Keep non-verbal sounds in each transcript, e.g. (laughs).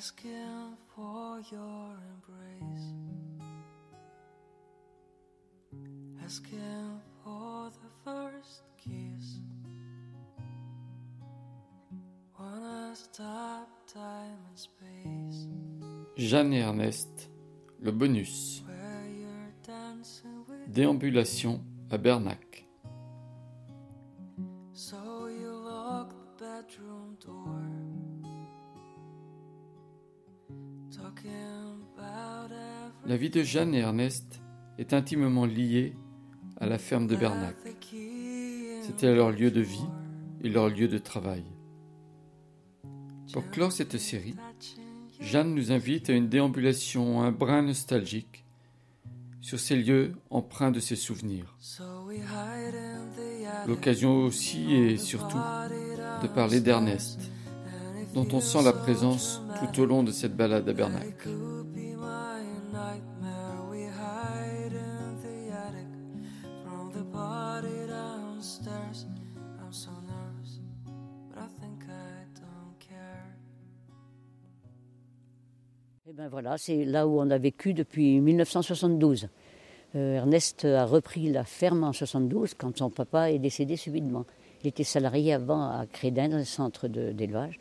asking for your embrace, asking for the first kiss. Wanna stop time and space Jeanne et Ernest, le bonus. Déambulation à Bernac. La vie de Jeanne et Ernest est intimement liée à la ferme de Bernac. C'était leur lieu de vie et leur lieu de travail. Pour clore cette série. Jeanne nous invite à une déambulation un brin nostalgique sur ces lieux empreints de ses souvenirs. L'occasion aussi et surtout de parler d'Ernest, dont on sent la présence tout au long de cette balade à Bernac. Ben voilà, c'est là où on a vécu depuis 1972. Euh, Ernest a repris la ferme en 72 quand son papa est décédé subitement. Il était salarié avant à Crédin, dans un centre d'élevage.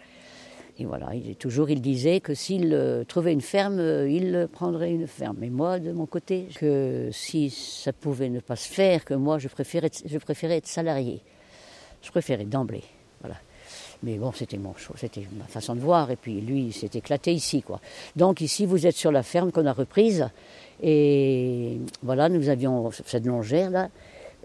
Et voilà, il est toujours, il disait que s'il euh, trouvait une ferme, euh, il prendrait une ferme. Et moi, de mon côté, que si ça pouvait ne pas se faire, que moi, je préférais, je préférais être salarié. Je préférais d'emblée. Voilà. Mais bon, c'était mon c'était ma façon de voir. Et puis lui, il s'est éclaté ici, quoi. Donc ici, vous êtes sur la ferme qu'on a reprise. Et voilà, nous avions cette longère là,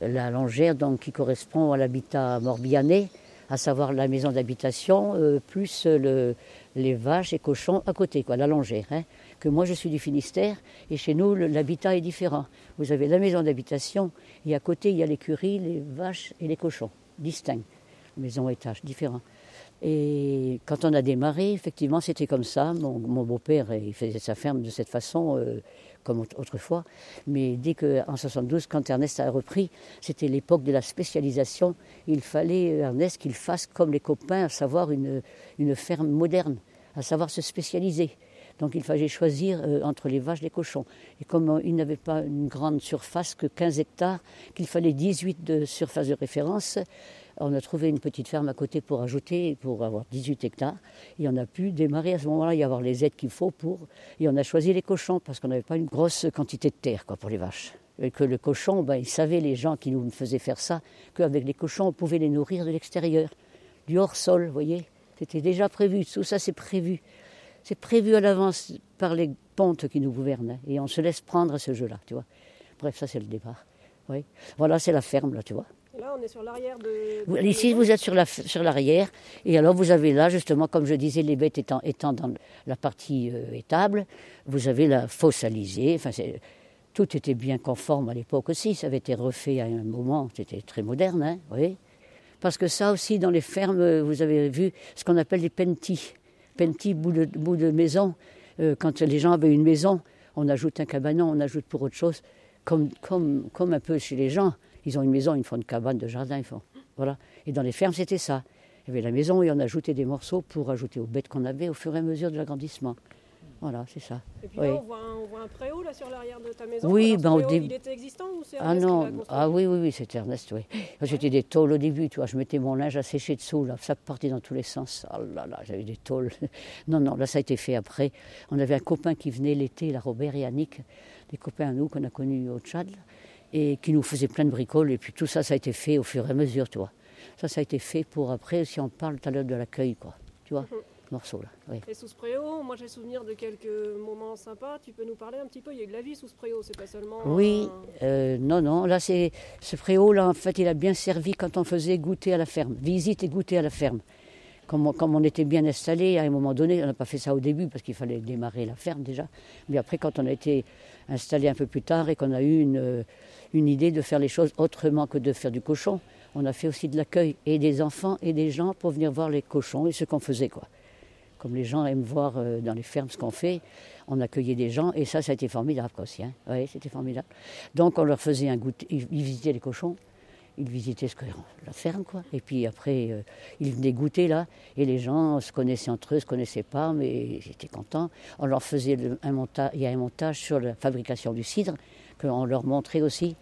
la longère donc qui correspond à l'habitat morbihanais, à savoir la maison d'habitation euh, plus le, les vaches et cochons à côté, quoi, la longère. hein. Que moi, je suis du Finistère et chez nous, l'habitat est différent. Vous avez la maison d'habitation et à côté, il y a l'écurie, les vaches et les cochons, distincts maison étage, différent. Et quand on a démarré, effectivement, c'était comme ça. Mon, beau-père, il faisait sa ferme de cette façon, euh, comme aut- autrefois. Mais dès qu'en 72, quand Ernest a repris, c'était l'époque de la spécialisation. Il fallait, euh, Ernest, qu'il fasse comme les copains, à savoir une, une ferme moderne, à savoir se spécialiser. Donc il fallait choisir euh, entre les vaches et les cochons. Et comme euh, il n'avait pas une grande surface, que 15 hectares, qu'il fallait 18 de surface de référence, on a trouvé une petite ferme à côté pour ajouter, pour avoir 18 hectares. Et on a pu démarrer à ce moment-là, y avoir les aides qu'il faut pour. Et on a choisi les cochons parce qu'on n'avait pas une grosse quantité de terre quoi, pour les vaches. Et que le cochon, ben, ils savaient, les gens qui nous faisaient faire ça, qu'avec les cochons, on pouvait les nourrir de l'extérieur, du hors-sol, vous voyez. C'était déjà prévu, tout ça c'est prévu. C'est prévu à l'avance par les pontes qui nous gouvernent. hein. Et on se laisse prendre à ce jeu-là, tu vois. Bref, ça c'est le départ. Oui. Voilà, c'est la ferme, là, tu vois. Là, on est sur l'arrière de. Vous- Ici, vous êtes sur la- sur l'arrière, et alors vous avez là, justement, comme je disais, les bêtes étant, étant dans la partie euh, étable, vous avez la fosse alizée. Enfin, c'est- tout était bien conforme à l'époque aussi. Ça avait été refait à un moment, c'était très moderne, hein, oui. Parce que ça aussi, dans les fermes, euh, vous avez vu ce qu'on appelle les pentis. Pentis, bout de, bout de maison. Euh, quand les gens avaient une maison, on ajoute un cabanon, on ajoute pour autre chose. Comme, comme, comme un peu chez les gens, ils ont une maison, ils font une cabane de jardin, ils font. Voilà. Et dans les fermes, c'était ça. Il y avait la maison et on ajoutait des morceaux pour ajouter aux bêtes qu'on avait au fur et à mesure de l'agrandissement. Voilà, c'est ça. Et puis Oui. là, on voit, un, on voit un préau là, sur l'arrière de ta maison. Oui, ben, au début- Il était existant ou c'est Ah non, ah oui, oui, oui, c'était Ernest, oui. J'étais des tôles au début, tu vois, je mettais mon linge à sécher dessous, là, ça partait dans tous les sens. Oh là là, j'avais des tôles. (laughs) Non, non, là, ça a été fait après. On avait un copain qui venait l'été, la Robert et Annick, des copains à nous qu'on a connus au Tchad, et qui nous faisaient plein de bricoles, et puis tout ça, ça a été fait au fur et à mesure, tu vois. Ça, ça a été fait pour après, si on parle tout à l'heure de l'accueil, quoi, tu vois, morceau, là, oui. Et sous ce préau, moi j'ai souvenir de quelques moments sympas. Tu peux nous parler un petit peu? Il y a eu de la vie sous ce préau, c'est pas seulement. Oui, un- euh, non, non, là, c'est ce préau, là, en fait, il a bien servi quand on faisait goûter à la ferme, visite et goûter à la ferme. Comme on, était bien installé, à un moment donné, on n'a pas fait ça au début parce qu'il fallait démarrer la ferme déjà, mais après, quand on a été installé un peu plus tard et qu'on a eu une, idée de faire les choses autrement que de faire du cochon, on a fait aussi de l'accueil et des enfants et des gens pour venir voir les cochons et ce qu'on faisait, quoi. Comme les gens aiment voir euh, dans les fermes ce qu'on fait, on accueillait des gens et ça, ça a été formidable aussi. Hein. Oui, c'était formidable. Donc on leur faisait un goûter, ils visitaient les cochons ils visitaient ce la ferme, quoi. Et puis après, euh, ils venaient goûter là, et les gens se connaissaient entre eux, se connaissaient pas, mais ils étaient contents. On leur faisait un montage, il y a un montage sur la fabrication du cidre, qu'on leur montrait aussi.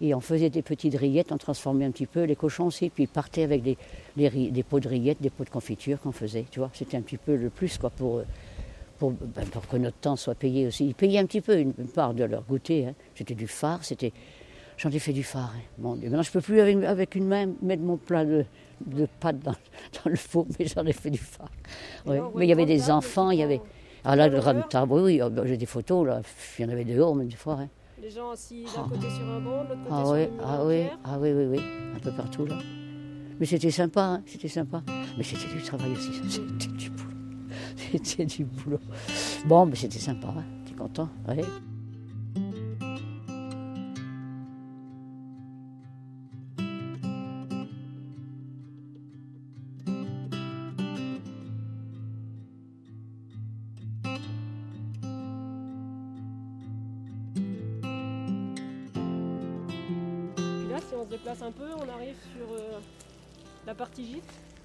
Et on faisait des petites rillettes, on transformait un petit peu les cochons aussi, puis ils partaient avec des, des, pots de rillettes, des pots de confiture qu'on faisait, tu vois. C'était un petit peu le plus, quoi, pour, pour, ben, que notre temps soit payé aussi. Ils payaient un petit peu une, une part de leur goûter. hein. C'était du phare, c'était. J'en ai fait du phare. hein. Mon Dieu. Maintenant, je peux plus avec, avec une main mettre mon plat de, de pâtes dans, (laughs) dans le four, mais j'en ai fait du phare. Ouais. Mais il y avait des enfants, il y avait. Ah là, à de longueur. grande table, oui, oui, ben, j'ai des photos, là. Il y en avait dehors, même des fois. hein. Les gens assis d'un côté sur un banc, de l'autre côté Ah sur oui, ah oui, ah oui, oui, oui, un peu partout là. Mais c'était sympa, hein, c'était sympa. Mais c'était du travail aussi, ça, c'était du boulot. (laughs) C'était du boulot. Bon, mais c'était sympa, hein, t'es content, ouais.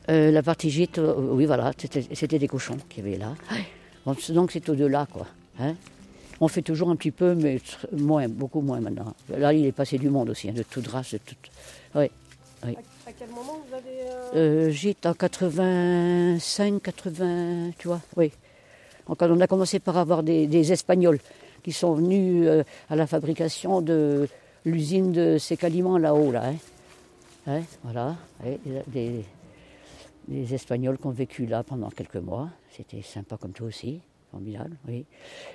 Euh, la partie gîte, euh, oui, voilà, c'était des cochons qu'il y avait là. Donc c'est au-delà, quoi. hein. On fait toujours un petit peu, mais moins, beaucoup moins maintenant. Là, il est passé du monde aussi, hein, de toute race, de toute. Oui. À, à quel moment vous avez. euh, Euh, gîte en 85, 80, tu vois, oui. On a commencé par avoir des, des Espagnols qui sont venus euh, à la fabrication de l'usine de Sécaliments là-haut, là. hein. Hein, voilà, des, des Espagnols qui ont vécu là pendant quelques mois. C'était sympa comme tout aussi, formidable, oui.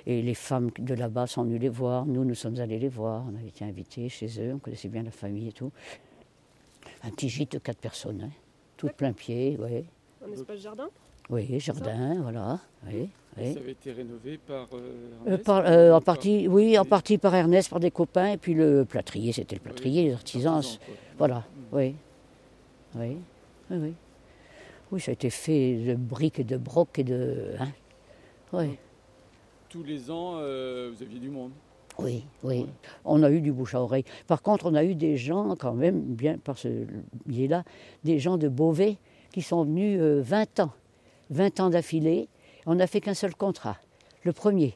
Et les femmes de là-bas sont venues les voir. Nous, nous sommes allés les voir. On avait été invités chez eux, on connaissait bien la famille et tout. Un petit gîte de quatre personnes, hein. tout plein pied, oui. un espace jardin? Oui, jardin, voilà. Oui, oui. Ça avait été rénové par. euh, Euh, Ernest, par- euh, en par- partie, oui, en partie par Ernest, par des copains, et puis le plâtrier, c'était le plâtrier, les artisans. Voilà, oui. Oui, oui, oui. Oui, ça a été fait de briques et de brocs et de. Hein. Oui, Tous les ans, euh, vous aviez du monde. oui, oui. On a eu du bouche à oreille. Par contre, on a eu des gens, quand même, bien par ce biais-là, des gens de Beauvais qui sont venus euh, 20 ans. 20 ans d'affilée. On n'a fait qu'un seul contrat, le premier.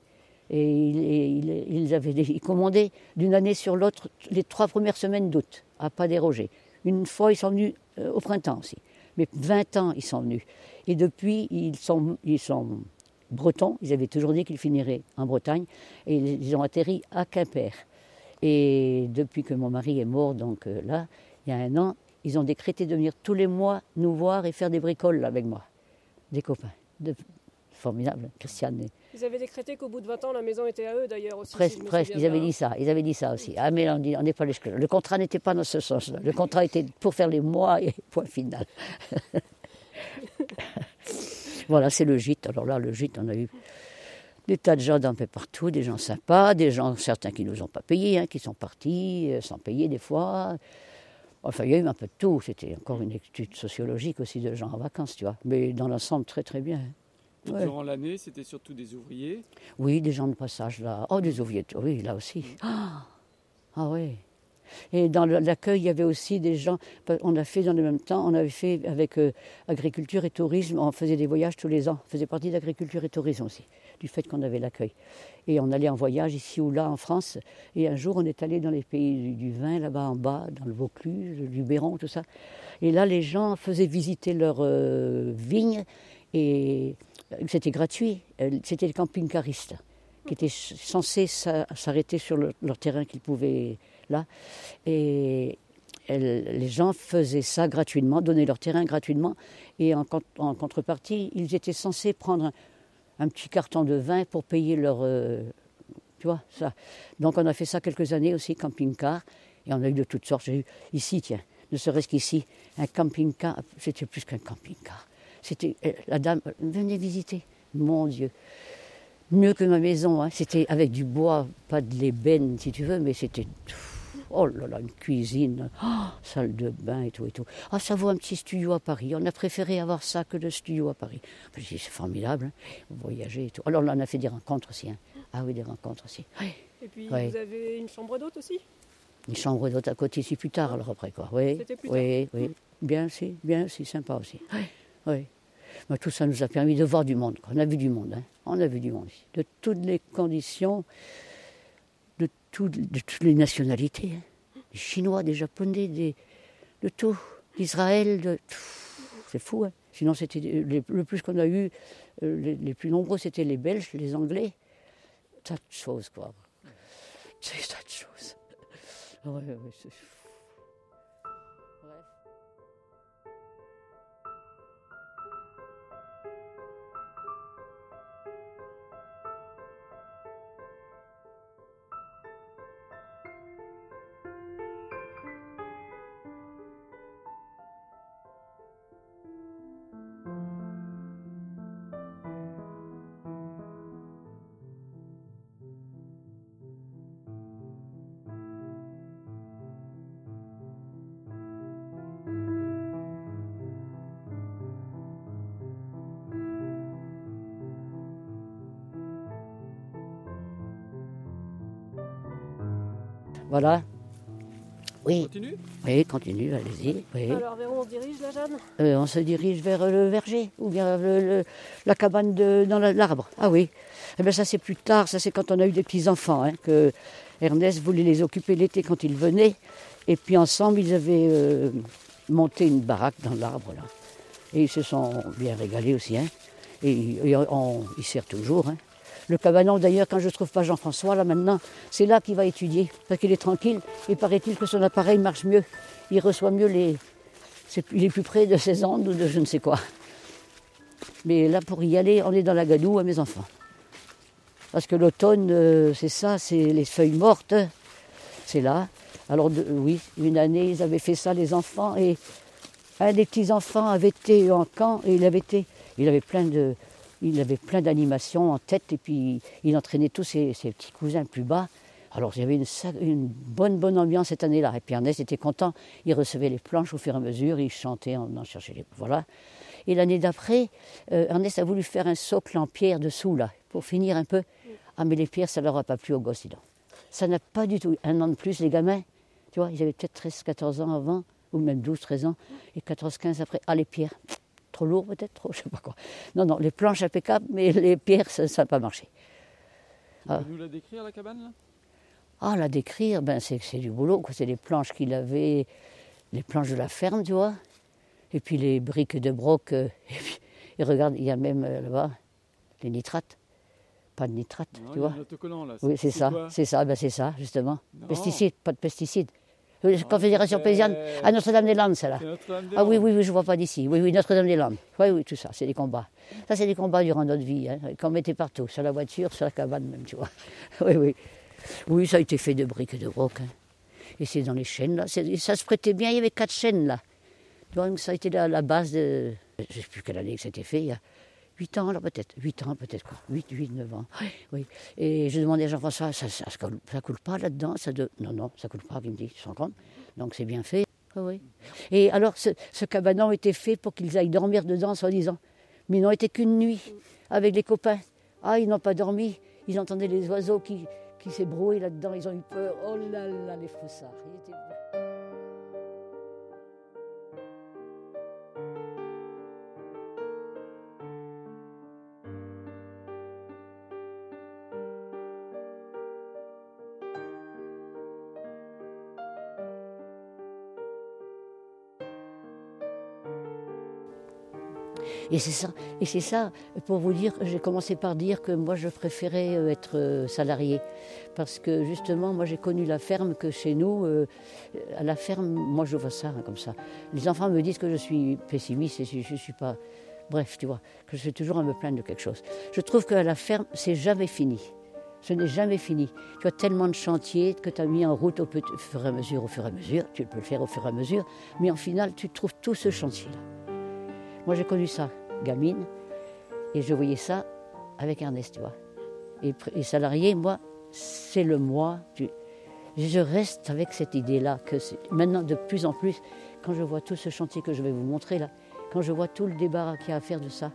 Et il- et il- ils avaient ils d'une année sur l'autre les trois premières semaines d'août, à pas déroger. Une fois, ils sont venus euh, au printemps aussi. Mais 20 ans, ils sont venus. Et depuis, ils sont, ils sont bretons. Ils avaient toujours dit qu'ils finiraient en Bretagne. Et ils ont atterri à Quimper. Et depuis que mon mari est mort, donc euh, là, il y a un an, ils ont décrété de venir tous les mois nous voir et faire des bricoles avec moi. Des copains. De- Formidable, Christiane. Ils avaient décrété qu'au bout de 20 ans, la maison était à eux d'ailleurs aussi. si Presque, ils avaient dit ça, ils avaient dit ça aussi. Ah mais on dit- on n'est pas les Le contrat n'était pas dans ce sens-là. Le contrat était pour faire les mois et (laughs) point final. (laughs) voilà, c'est le gîte. Alors là, le gîte, on a eu des tas de gens d'un peu partout, des gens sympas, des gens, certains qui ne nous ont pas payés, hein, qui sont partis euh, sans payer des fois. Enfin, il y a eu un peu de tout. C'était encore une étude sociologique aussi de gens en vacances, tu vois. Mais dans l'ensemble, très très bien. Ouais. Durant l'année, c'était surtout des ouvriers. Oui, des gens de passage là. Oh, des ouvriers, oui, là aussi. Ah, ah oui. Et dans l'accueil, il y avait aussi des gens. On a fait dans le même temps, on avait fait avec euh, agriculture et tourisme, on faisait des voyages tous les ans. On faisait partie d'agriculture et tourisme aussi, du fait qu'on avait l'accueil. Et on allait en voyage ici ou là en France. Et un jour, on est allé dans les pays du, du vin, là-bas en bas, dans le Vaucluse, le Luberon, tout ça. Et là, les gens faisaient visiter leurs euh, vignes et c'était gratuit. C'était les camping-caristes qui étaient censés s'a- s'arrêter sur le- leur terrain qu'ils pouvaient là. Et les gens faisaient ça gratuitement, donnaient leur terrain gratuitement. Et en, con- en contrepartie, ils étaient censés prendre un, un petit carton de vin pour payer leur. euh, tu vois, ça. Donc on a fait ça quelques années aussi, camping-car. Et on a eu de toutes sortes. J'ai eu ici, tiens, ne serait-ce qu'ici, un camping-car. C'était plus qu'un camping-car. C'était. euh, La dame, euh, venez visiter. Mon Dieu mieux que ma maison. hein. C'était avec du bois, pas de l'ébène si tu veux, mais c'était. Oh là là, une cuisine, oh, salle de bain et tout et tout. Ah, ça vaut un petit studio à Paris. On a préféré avoir ça que le studio à Paris. C'est formidable, hein. voyager et tout. Alors là, on a fait des rencontres aussi. hein. Ah oui, des rencontres aussi. Oui. Et puis vous avez une chambre d'hôte aussi? Une chambre d'hôte à côté ici plus tard, alors après quoi. Oui, C'était plus oui, oui. Bien, si, bien, si, sympa aussi. Oui, oui. Mais tout ça nous a permis de voir du monde. On a vu du monde, hein. On a vu du monde. De toutes les conditions, de, tout- de toutes les nationalités. hein. Des Chinois, des Japonais, de tout. D'Israël, de. C'est fou, hein. Sinon, c'était le plus qu'on a eu, euh, les, plus nombreux, c'était les Belges, les Anglais. Tas de choses, quoi. C'est tas de choses. Ouais, ouais, Voilà. Oui, Continue oui, continue, allez-y. Oui. Alors, vers où on se dirige, la Jeanne Euh, on se dirige vers le verger ou bien le- le- la cabane de, dans la- l'arbre. Ah oui. Eh bien, ça, c'est plus tard. Ça, c'est quand on a eu des petits-enfants. hein, que Ernest voulait les occuper l'été quand ils venaient. Et puis, ensemble, ils avaient euh, monté une baraque dans l'arbre. là. Et ils se sont bien régalés aussi. hein. Et, et on, ils servent toujours. hein. Le cabanon, d'ailleurs, quand je ne trouve pas Jean-François, là maintenant, c'est là qu'il va étudier. Parce qu'il est tranquille. Et paraît-il que son appareil marche mieux. Il reçoit mieux les, il est plus près de ses ondes ou de je ne sais quoi. Mais là, pour y aller, on est dans la gadoue à mes enfants. Parce que l'automne, euh, c'est ça, c'est les feuilles mortes, c'est là. Alors de- oui, une année, ils avaient fait ça, les enfants, et un des petits-enfants avait été en camp, et il avait été, il avait plein de, il avait plein d'animations en tête, et puis il entraînait tous ses, petits cousins plus bas. Alors il y avait une, bonne, bonne ambiance cette année-là. Et puis Ernest était content, il recevait les planches au fur et à mesure, il chantait, on en cherchait les... Voilà. Et l'année d'après, euh, Ernest a voulu faire un socle en pierre dessous, là, pour finir un peu. Ah, mais les pierres, ça leur a pas plu au gosse, dis. Ça n'a pas du tout. Un an de plus, les gamins, tu vois, ils avaient peut-être 13, 14 ans avant, ou même 12, 13 ans, et 14, 15 après. Ah, les pierres, trop lourd peut-être, trop, je sais pas quoi. Non, non, les planches impeccables, mais les pierres, ça n'a pas marché. Tu peux nous la décrire, la cabane là? Ah, la décrire, ben c'est du boulot, quoi. C'est les planches qu'il avait, les planches de la ferme, tu vois. Et puis les briques de broc. euh, (laughs) et, puis, et regarde, il y a même euh, là-bas les nitrates. Pas de nitrates, Non, tu vois. un autocollant là. Oui, c'est ça, c'est ça, ben c'est ça, justement. Non. Pesticides, pas de pesticides. Oui, Confédération paysanne à Notre-Dame-des-Landes, celle-là. C'est Notre-Dame-des-Landes. Ah oui, oui, oui, je vois pas d'ici. Oui, oui, Notre-Dame-des-Landes. Oui, oui, tout ça, c'est des combats. Ça, c'est des combats durant notre vie, hein, qu'on mettait partout, sur la voiture, sur la cabane même, tu vois. (laughs) Oui, oui. Oui, ça a été fait de briques et de broc. hein. Et c'est dans les chaînes, là. Ça se prêtait bien, il y avait quatre chaînes, là. Donc, ça a été la, la base de. Je ne sais plus quelle année que c'était fait, il y a 8 ans, là, peut-être. 8 ans, peut-être, quoi. 8, 8, 9 ans. Oui. Et je demandais à Jean-François, ça, ça, ça, coule, ça coule pas là-dedans ça de... Non, non, ça coule pas, il me dit, tu compte Donc, c'est bien fait. Oui, oui. Et alors, ce, ce cabanon était fait pour qu'ils aillent dormir dedans, soi-disant. Mais ils n'ont été qu'une nuit avec les copains. Ah, ils n'ont pas dormi. Ils entendaient les oiseaux qui, qui s'ébrouaient là-dedans. Ils ont eu peur. Oh là là, les froussards. Ils étaient- Et c'est ça, et c'est ça, pour vous dire, j'ai commencé par dire que moi je préférais euh, être euh, salarié. Parce que justement, moi j'ai connu la ferme que chez nous, euh, à la ferme, moi je vois ça hein, comme ça. Les enfants me disent que je suis pessimiste et je ne suis pas. Bref, tu vois, que je suis toujours à me plaindre de quelque chose. Je trouve qu'à la ferme, c'est jamais fini. Ce n'est jamais fini. Tu as tellement de chantiers que tu as mis en route au, fur et à mesure, au fur et à mesure. Tu peux le faire au fur et à mesure. Mais en final, tu trouves tout ce chantier-là. Moi, j'ai connu ça, gamine, et je voyais ça avec Ernest, tu vois. Et, salarié, moi, c'est le moi. Je reste avec cette idée-là que maintenant, de plus en plus, quand je vois tout ce chantier que je vais vous montrer là, quand je vois tout le débat qu'il y a à faire de ça,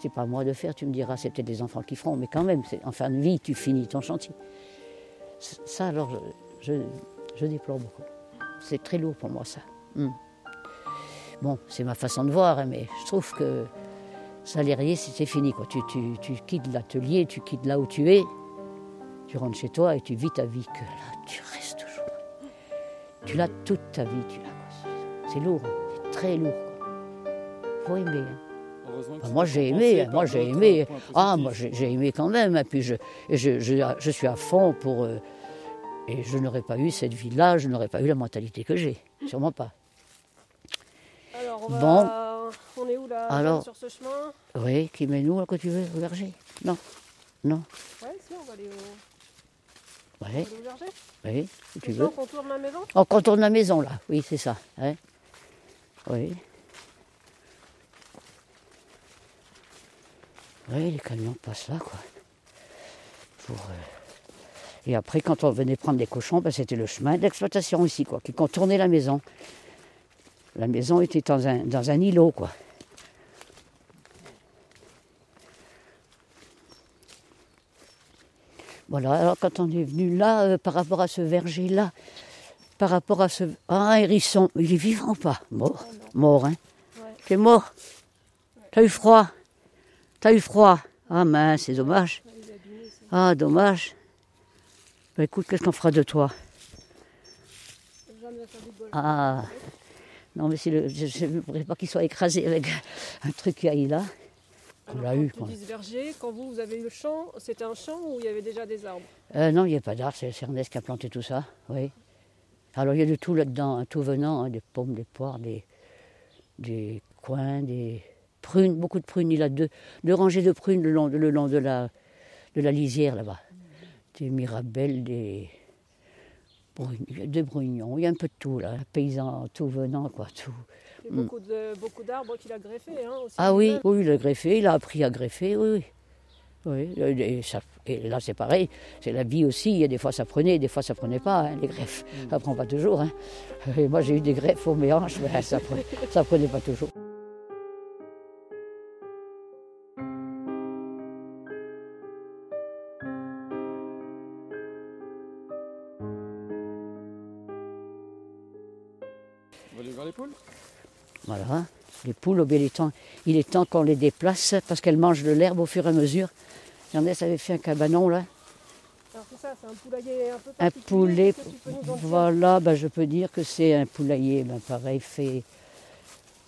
c'est pas à moi de faire, tu me diras, c'est peut-être les enfants qui feront, mais quand même, en fin de vie, tu finis ton chantier. Ça, alors, je, je- Je déplore beaucoup. C'est très lourd pour moi, ça. Hmm. Bon, c'est ma façon de voir, hein, mais je trouve que salarié, c'est fini. Quoi. Tu, tu, tu quittes l'atelier, tu quittes là où tu es, tu rentres chez toi et tu vis ta vie que là, tu restes toujours. Tu l'as toute ta vie, tu l'as. C'est lourd, hein. c'est très lourd. Il faut aimer. hein. Bah, moi j'ai aimé, moi j'ai aimé. Ah, moi j'ai j'ai aimé quand même. Et puis je, et je, je, je suis à fond pour. euh, et je n'aurais pas eu cette vie-là, je n'aurais pas eu la mentalité que j'ai. Sûrement pas. Alors, on, va... Bon. Où là Alors. Sur ce chemin Oui, qui met nous, là, que tu veux, au verger Non. Non. Ouais, si, on va aller au, on Oui, va aller au verger. oui, si tu veux. on contourne la maison? On contourne la maison, là. Oui, c'est ça. hein. Oui. Oui, les camions passent là, quoi. Pour, euh, Et après, quand on venait prendre des cochons, ben, c'était le chemin d'exploitation ici, quoi, qui contournait la maison. La maison était dans un, dans un îlot, quoi. Voilà, alors quand on est venu là, euh, par rapport à ce verger-là, par rapport à ce. Ah, hérisson, il est vivant ou pas? Mort. Mort, hein Ouais. Tu es mort T'as eu froid T'as eu froid Ah mince, c'est dommage. Ah, dommage. Bah écoute, qu'est-ce qu'on fera de toi? Ah Non, mais c'est le, je ne voudrais pas qu'il soit écrasé avec un truc qui aille là. Alors, quand eu, tu quoi. dis ce verger, quand vous, vous avez eu le champ, c'était un champ où il y avait déjà des arbres Euh, non, il n'y a pas d'art, c'est Ernest qui a planté tout ça, oui. Alors il y a de tout là-dedans, hein, tout venant, hein, des pommes, des poires, des, des coins, des prunes, beaucoup de prunes. Il a deux, deux rangées de prunes le long, le long de, la, de la lisière là-bas. Des mirabelles, des, des brugnons, il y a un peu de tout là, paysan, tout venant, quoi, tout. A beaucoup de- beaucoup d'arbres qu'il a greffés hein, aussi. Mm. Ah oui, oui, il a greffé, il a appris à greffer, oui, oui. Oui, et, ça- et là c'est pareil, c'est la vie aussi, il y a des fois ça prenait, des fois ça prenait pas, hein, les greffes, ça prend pas toujours. Hein. Et moi j'ai eu des greffes aux mes hanches, mais ça prenait, ça prenait pas toujours. Voilà, les poules, bien, il est temps, il est temps qu'on les déplace parce qu'elles mangent de l'herbe au fur et à mesure. Ernest avait fait un cabanon là, Alors c'est ça, c'est un poulailler un peu un poulet, voilà, ben, je peux dire que c'est un poulailler, ben, pareil, fait,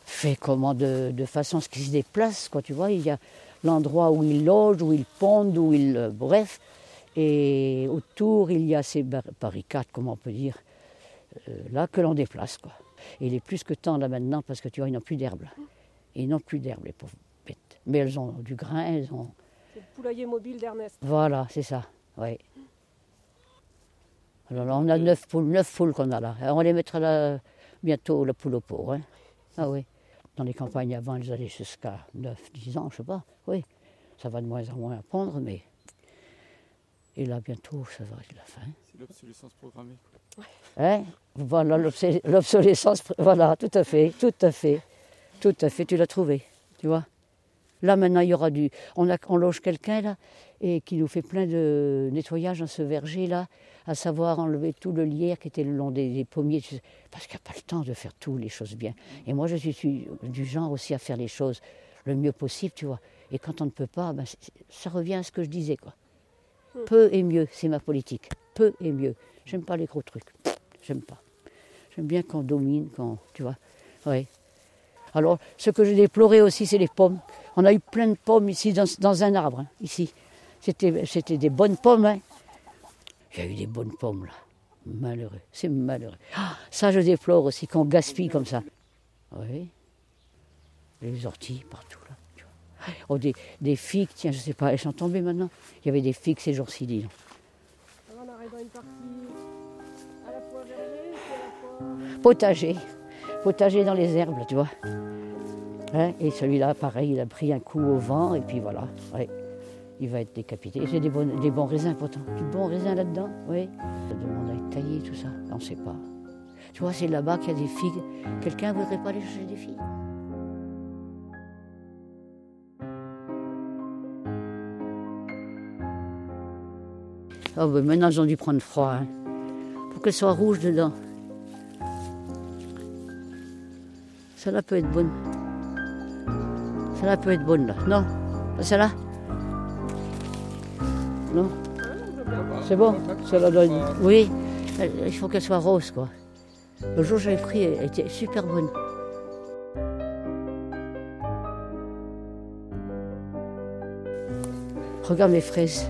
fait comment de, de façon à ce qu'il se déplace, quoi, tu vois, il y a l'endroit où il loge, où il pond, où il, euh, bref, et autour il y a ces bar- barricades, comment on peut dire, euh, là que l'on déplace, quoi. Et il est plus que temps là maintenant parce que tu vois, ils n'ont plus d'herbe. Ils n'ont plus d'herbe, les pauvres bêtes. Mais elles ont du grain, elles ont, C'est le poulailler mobile d'Ernest. voilà, c'est ça, oui. Alors là, on a neuf poules, neuf poules qu'on a là. On les mettre là, bientôt, la poule au pot. Hein. Ah oui. Dans les campagnes avant, elles allaient jusqu'à 9, 10 ans, je sais pas. Oui. Ça va de moins en moins à pondre, mais. Et là, bientôt, ça va être la fin. C'est l'obsolescence programmée. Hein? Voilà, l'obsolescence. Voilà, tout à fait, tout à fait. Tout à fait, tu l'as trouvé, tu vois. Là, maintenant, il y aura du. On, a, on loge quelqu'un, là, et qui nous fait plein de nettoyage dans ce verger, là, à savoir enlever tout le lierre qui était le long des, des pommiers, tu sais, parce qu'il n'y a pas le temps de faire tout, les choses bien. Et moi, je suis, du genre aussi à faire les choses le mieux possible, tu vois. Et quand on ne peut pas, ben, ça revient à ce que je disais, quoi. Peu et mieux, c'est ma politique. Peu et mieux. J'aime pas les gros trucs. J'aime pas. J'aime bien qu'on domine, qu'on. Tu vois Oui. Alors, ce que j'ai déploré aussi, c'est les pommes. On a eu plein de pommes ici, dans, dans un arbre, hein, ici. C'était des bonnes pommes. Hein. A eu des bonnes pommes, là. Malheureux. C'est malheureux. Ah, ça, je déplore aussi, qu'on gaspille comme ça. Oui. Les orties partout, là. vois. Oh, des, des figues, tiens, je sais pas, elles sont tombées maintenant. Il y avait des figues ces jours-ci, dis donc. Potager. Potager dans les herbes, tu vois. Hein, et celui-là, pareil, il a pris un coup au vent, et puis voilà. Il va être décapité. C'est des, des bons raisins pourtant. Du bon raisin là-dedans, oui. Ça demande à être taillé, tout ça. On ne sait pas. Tu vois, c'est là-bas qu'il y a des figues. Quelqu'un voudrait pas aller chercher des figues? Oh, ben maintenant, ils ont dû prendre froid. hein. qu'elle soit rouge dedans. Celle-là peut être bonne. Celle-là peut être bonne là. Non Pas Celle-là Non C'est bon Celle-là doit Oui, il faut qu'elle soit rose quoi. Le jour où j'avais pris, elle était super bonne. Regarde mes fraises.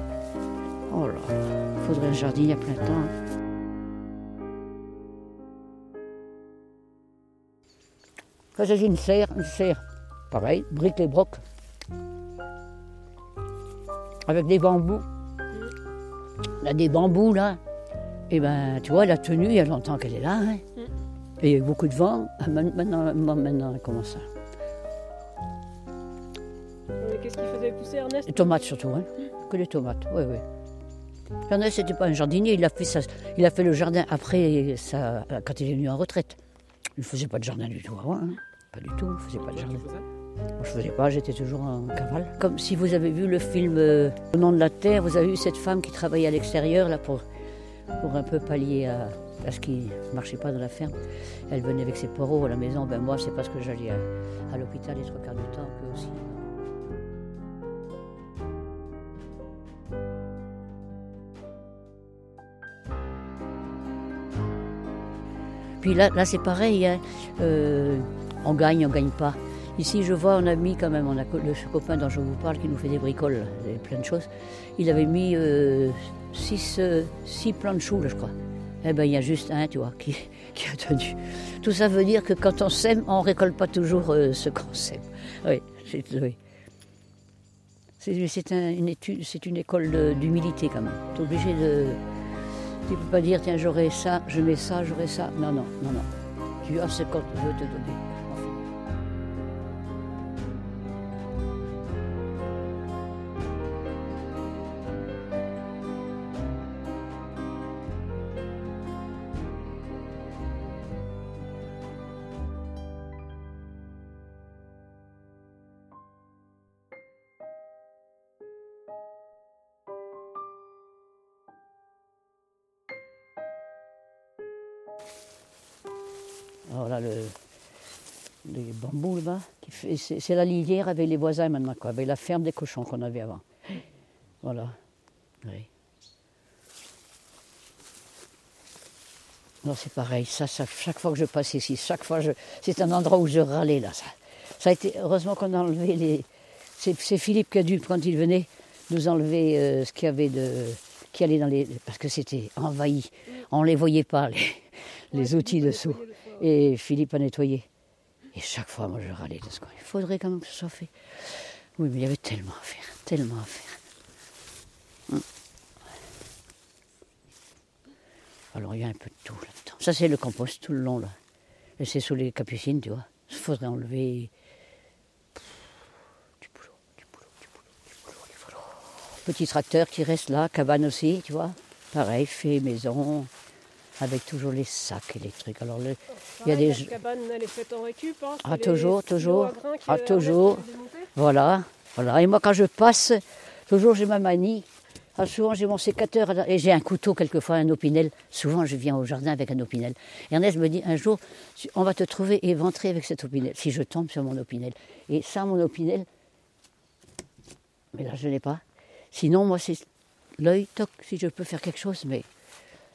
Oh là, il faudrait un jardin à plein temps. hein. Quand j'ai une serre, une serre, pareil, briques les brocs, avec des bambous. On a des bambous là. Et ben, tu vois, la tenue, il y a longtemps qu'elle est là. hein. Et il y a eu beaucoup de vent. Ah, Maintenant, maintenant, maintenant, elle commence à. Mais Qu'est-ce qui faisait pousser Ernest? Les tomates surtout, hein. Que les tomates, oui, oui. Ernest, c'était pas un jardinier, il a fait, il a fait le jardin après, quand il est venu en retraite. Il ne faisait pas de jardin du tout avant, hein. Pas du tout, il ne faisait pas de jardin. Moi, je faisais pas, j'étais toujours en cavale. Comme si vous avez vu le film euh, Au nom de la terre, vous avez vu cette femme qui travaillait à l'extérieur là pour, pour un peu pallier à, à ce qui ne marchait pas dans la ferme. Elle venait avec ses poros à la maison. Ben moi, c'est parce que j'allais à, à l'hôpital les trois quarts du temps que aussi. Puis là, là c'est pareil. hein. Euh, on gagne, on gagne pas. Ici, je vois, on a mis quand même, on a le copain dont je vous parle qui nous fait des bricoles, plein de choses. Il avait mis euh, six, euh, six plants de choux, je crois. Eh ben, il y a juste un, tu vois, (laughs) qui, a tenu. Tout ça veut dire que quand on sème, on récolte pas toujours euh, ce qu'on sème. Oui, c'est une une école d'humilité quand même. Tu es obligé de. Tu peux pas dire, tiens, j'aurai ça, je mets ça, j'aurai ça. Non, non, non, non. Tu as ce qu'on veut te donner. C'est la lisière avec les voisins maintenant, quoi, avec la ferme des cochons qu'on avait avant. Voilà. Oui. Non, c'est pareil. Ça, ça, chaque fois que je passe ici, chaque fois, je, c'est un endroit où je râlais là. Ça, ça a été heureusement qu'on a enlevé les. C'est, c'est Philippe qui a dû, quand il venait, nous enlever euh, ce qu'il y avait de, qui allait dans les, parce que c'était envahi. On les voyait pas les, les outils dessous. Et Philippe a nettoyé. Et chaque fois, moi, je râlais de ce faudrait quand même que ce soit fait. Oui, mais il y avait tellement à faire, tellement à faire. Hum. Alors, il y a un peu de tout là-dedans. Ça, c'est le compost tout le long, là. Et c'est sous les capucines, tu vois. Il faudrait enlever du boulot, du boulot, du boulot, du boulot, du boulot. Petit tracteur qui reste là, cabane aussi, tu vois. Pareil, fait maison, avec toujours les sacs et les trucs. Alors, le- il y a des... La cabane, elle est faite en récup. Hein. Ah, les toujours, toujours. Ah, Ernest toujours. Voilà, voilà. Et moi, quand je passe, toujours j'ai ma manie. Ah, souvent, j'ai mon sécateur et j'ai un couteau, quelquefois un opinel. Souvent, je viens au jardin avec un opinel. Ernest me dit un jour, on va te trouver éventré avec cet opinel, si je tombe sur mon opinel. Et sans mon opinel, mais là, je ne l'ai pas. Sinon, moi, c'est l'œil, toc, si je peux faire quelque chose, mais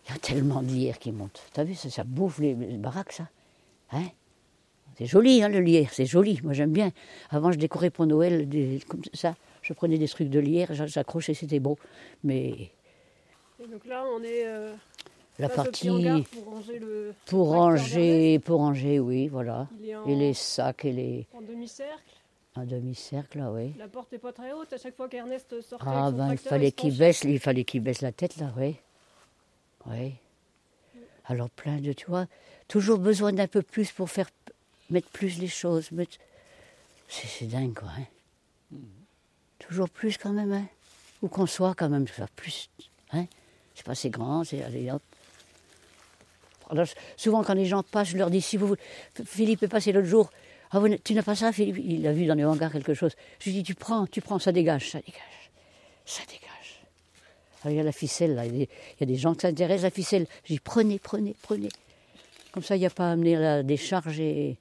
il y a tellement de lierre qui monte. T'as vu, ça, ça bouffe les, les baraques, ça. Hein? C'est joli, hein, le lierre, c'est joli. Moi, j'aime bien. Avant, je décorais pour Noël des, comme ça. Je prenais des trucs de lierre, j'a- j'accrochais, c'était beau. Mais Et donc là, on est. euh, la partie pour ranger le. pour ranger, pour ranger, oui, voilà. En, Et les sacs et les en demi-cercle. un demi-cercle, là, oui. La porte n'est pas très haute. À chaque fois qu'Ernest sortait Ah ben, il fallait qu'il baisse, il fallait qu'il baisse la tête, là, oui. Oui. Alors plein de, tu vois, toujours besoin d'un peu plus pour faire mettre plus les choses. mettre- C'est c'est dingue, quoi. hein. Toujours plus quand même, hein. Où qu'on soit quand même, faire plus. Hein. C'est pas assez grand, c'est allez hop. Alors, souvent quand les gens passent, je leur dis si vous Philippe est passé l'autre jour. Ah, vous tu n'as pas ça, Philippe? Il a vu dans les hangars quelque chose. Je lui dis tu prends, tu prends, ça dégage, ça dégage, ça dégage. Ah, il y a la ficelle, là. Il y a des- gens qui s'intéressent à la ficelle. Je dis prenez, prenez, prenez. Comme ça, il n'y a pas à amener la décharge et.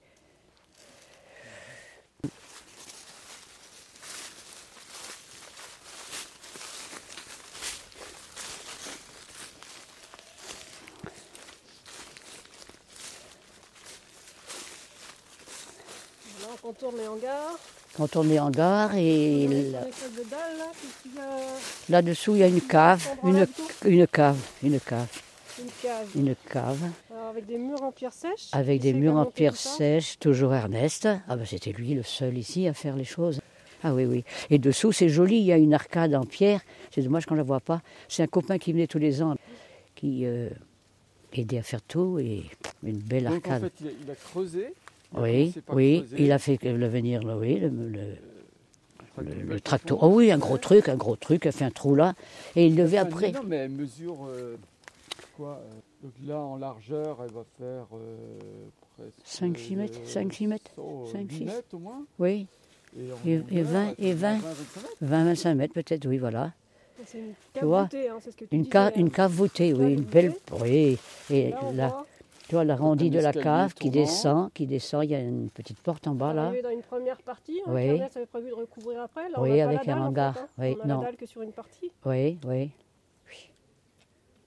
Voilà, on contourne les hangars. Quand on est en gare et là-dessous, il y a une cave, une, une cave, une cave, Une cave. une cave, Alors, avec des murs en pierre sèche? avec des murs en pierre sèche, toujours Ernest. Ah ben c'était lui le seul ici à faire les choses. Ah oui, oui. Et dessous, c'est joli, il y a une arcade en pierre. C'est dommage qu'on ne la voit pas. C'est un copain qui venait tous les ans, qui euh, aidait à faire tout et une belle Donc en arcade. fait, il a, il a creusé. Oui, oui, creuser. il a fait le venir, là, oui, le, le- le- le tracteur. Oh oui, un gros truc, un gros truc, il a fait un trou là. Et il devait après. Non, mais elle mesure euh, quoi euh, Donc là, en largeur, elle va faire euh, presque. 5-6 mètres, euh, 5-6 mètres, oh, 5, 8 6. mètres au moins. Oui, Et, en Et- et longueur, 20, elle et fait 20. 20, 25 20-25 mètres. mètres peut-être, oui, voilà. C'est une Tu cave vois, voûtée, hein, c'est ce que tu Une, disais, ca- hein. une cave voûtée, oui, une belle. Oui, et Là, on là, voit tu vois, l'arrondi Un de la cave qui descend, qui descend, il y a une petite porte en bas là. dans une première partie. Hein, Oui. Ernest avait prévu de recouvrir après. Là, on Oui, pas avec la un dalle, en hangar. fait, hein. Oui, on a non. la dalle que sur une partie. Oui, oui.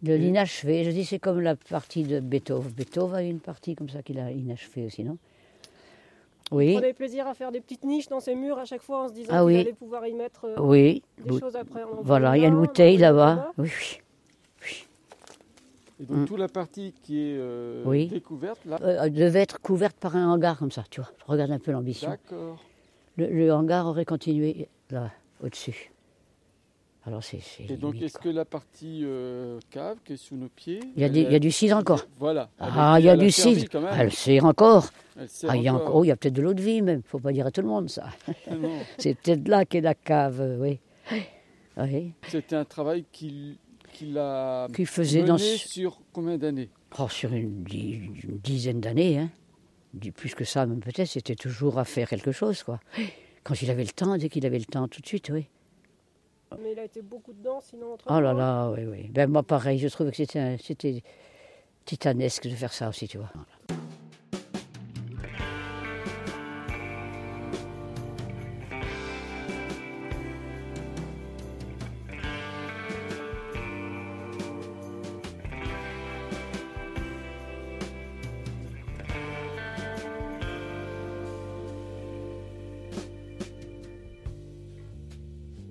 De l'inachevé, je dis c'est comme la partie de Beethoven. Beethoven a eu une partie comme ça qu'il a inachevé aussi, non? On Oui, prenait plaisir à faire des petites niches dans ces murs à chaque fois en se disant Ah qu'il oui. allait pouvoir y mettre euh, oui. des Bou- choses après. On en Voilà, il y a une là, on en bouteille là-bas. Oui, oui. Et donc, Mm. toute la partie qui est euh, Oui. découverte, là. Euh, elle devait être couverte par un hangar comme ça, tu vois. Regarde un peu l'ambition. D'accord. Le, le hangar aurait continué là, au-dessus. Alors c'est. Et donc, est-ce que la partie euh, cave qui est sous nos pieds. Il y, a elle des- il y a du cidre encore. Voilà. Ah, il y a du cidre. même. Elle sert encore. Elle sert Ah, il y a encore. encore. Oh, il y a peut-être de l'eau de vie même. faut pas dire à tout le monde ça. Ah. (laughs) C'est peut-être là qu'est la cave, euh, oui. Oui. C'était un travail qu'il qu'il a Qu'il faisait mené dans. sur combien d'années Oh, sur une, di- une dizaine d'années, hein. Plus que ça, même peut-être, c'était toujours à faire quelque chose, quoi. Quand il avait le temps, dès qu'il avait le temps, tout de suite, oui. Mais il a été beaucoup dedans, sinon autrement. Oh là là, oui, oui. Ben moi, pareil, je trouvais que c'était, un- c'était titanesque de faire ça aussi, tu vois.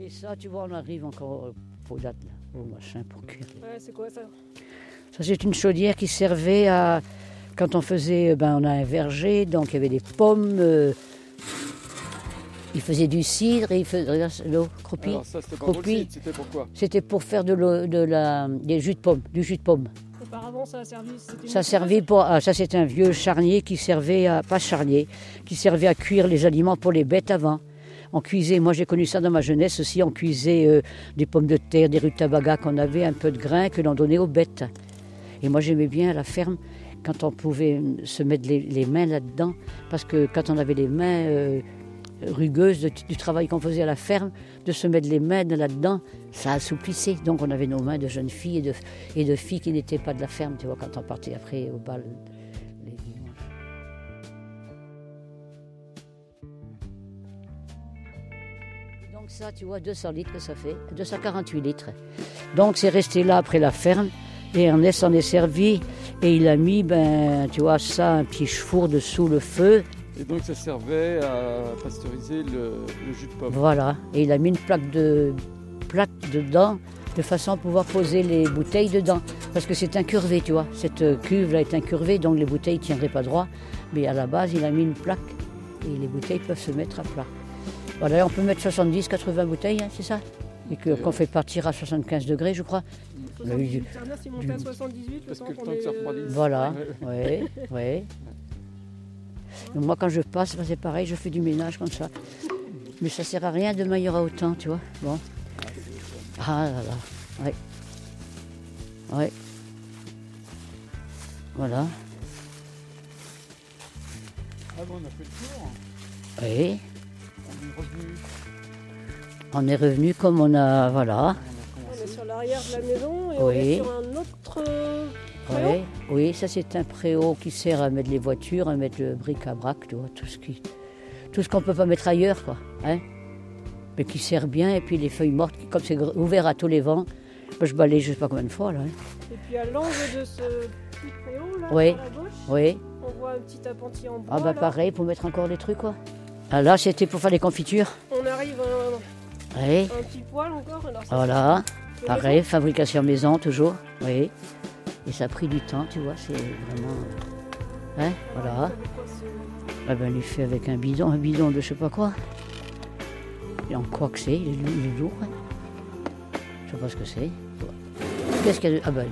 Et ça, tu vois, on arrive encore aux dates, là, au machin pour cuire. Ouais, c'est quoi ça? Ça, c'est une chaudière qui servait à. Quand on faisait. Ben, on a un verger, donc il y avait des pommes. euh, il faisait du cidre et il faisait. Regarde l'eau, croupie. Alors ça, c'était pas pour le c'était pourquoi C'était pour faire de l'eau, de la, des jus de pomme, du jus de pomme. Auparavant, ça a servi. Ça servait pour. ah, ça, c'est un vieux charnier qui servait à. Pas charnier, qui servait à cuire les aliments pour les bêtes avant. On cuisait, moi j'ai connu ça dans ma jeunesse aussi, on cuisait euh, des pommes de terre, des rutabagas qu'on avait, un peu de grains que l'on donnait aux bêtes. Et moi j'aimais bien à la ferme quand on pouvait euh, se mettre les, mains là-dedans, parce que quand on avait les mains euh, rugueuses du travail qu'on faisait à la ferme, de se mettre les mains là-dedans, ça assouplissait. Donc on avait nos mains de jeunes filles et de filles qui n'étaient pas de la ferme, tu vois, quand on partait après au bal ça, tu vois, 200 litres que ça fait, 248 litres. Donc c'est resté là après la ferme. Et Ernest s'en est servi et il a mis, ben, tu vois, ça, un petit four dessous le feu. Et donc ça servait à pasteuriser le, le jus de pomme. Voilà. Et il a mis une plaque de plaque dedans de façon à pouvoir poser les bouteilles dedans. Parce que c'est incurvé, tu vois. Cette euh, cuve là est incurvée, donc les bouteilles ne tiendraient pas droit. Mais à la base, il a mis une plaque et les bouteilles peuvent se mettre à plat. Voilà, on peut mettre 70, 80 bouteilles, hein, c'est ça? Et qu'on fait partir à 75 degrés, je crois. 78, Ernest, il montait à du- 78, le Parce que le temps que ça euh, refroidisse. Voilà, Ouais. (laughs) oui, oui. Donc moi, quand je passe, ben, c'est pareil, je fais du ménage comme ça. Mais ça sert à rien, demain il y aura autant, tu vois. Bon. Ah là là, ouais. Ouais. Voilà, Ah bon, on a fait le tour. oui. On est revenu. On est revenu comme on a, voilà. On On est sur la l'arrière de la maison et on Oui. est sur un autre euh, préau. Ouais, oui, ça c'est un préau qui sert à mettre les voitures, à mettre le bric-à-brac, tout ce qui, tout ce qu'on peut pas mettre ailleurs, quoi, hein. Mais qui sert bien, et puis les feuilles mortes, comme c'est ouvert à tous les vents, je balaye je sais pas combien de fois, là. hein. Et puis à l'angle de ce petit préau là, Oui. à la gauche, Oui, on voit un petit appentis en bois. ah bah là. pareil, pour mettre encore les trucs, quoi. Ah là, c'était pour faire les confitures. On arrive à Oui, un, un petit poil encore. Alors ça, voilà, pareil, fabrication maison, toujours, oui. Et ça a pris du temps, tu vois, c'est vraiment... Hein, voilà. Ah ben, il est fait avec un bidon, un bidon de je sais pas quoi. Et en quoi que c'est, il est, lourd. hein. Je sais pas ce que c'est. Qu'est-ce qu'il y a de... Ah ben,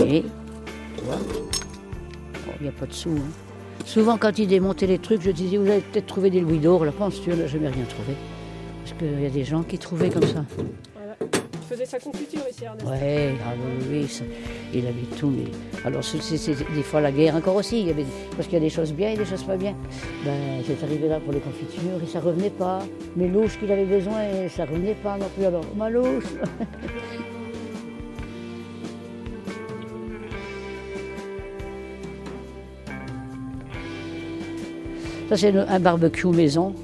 oui. Bon, Il n'y a pas de sous. hein. Souvent, quand ils démontaient les trucs, je disais, vous avez peut-être trouvé des louis d'or. La penses-tu On n'a jamais rien trouvé. Parce qu'il y a des gens qui trouvaient comme ça. Voilà. Il faisait sa confiture ici, Ernest. Ouais, ah oui, oui, ça- il avait tout. Mais... Alors, c'est des fois la guerre encore aussi. Il y avait... Parce qu'il y a des choses bien et des choses pas bien. Ben, c'est arrivé là pour les confitures et ça revenait pas. Mes louches qu'il avait besoin et ça revenait pas non plus. Alors, ma louche (laughs) Ça, c'est un barbecue maison.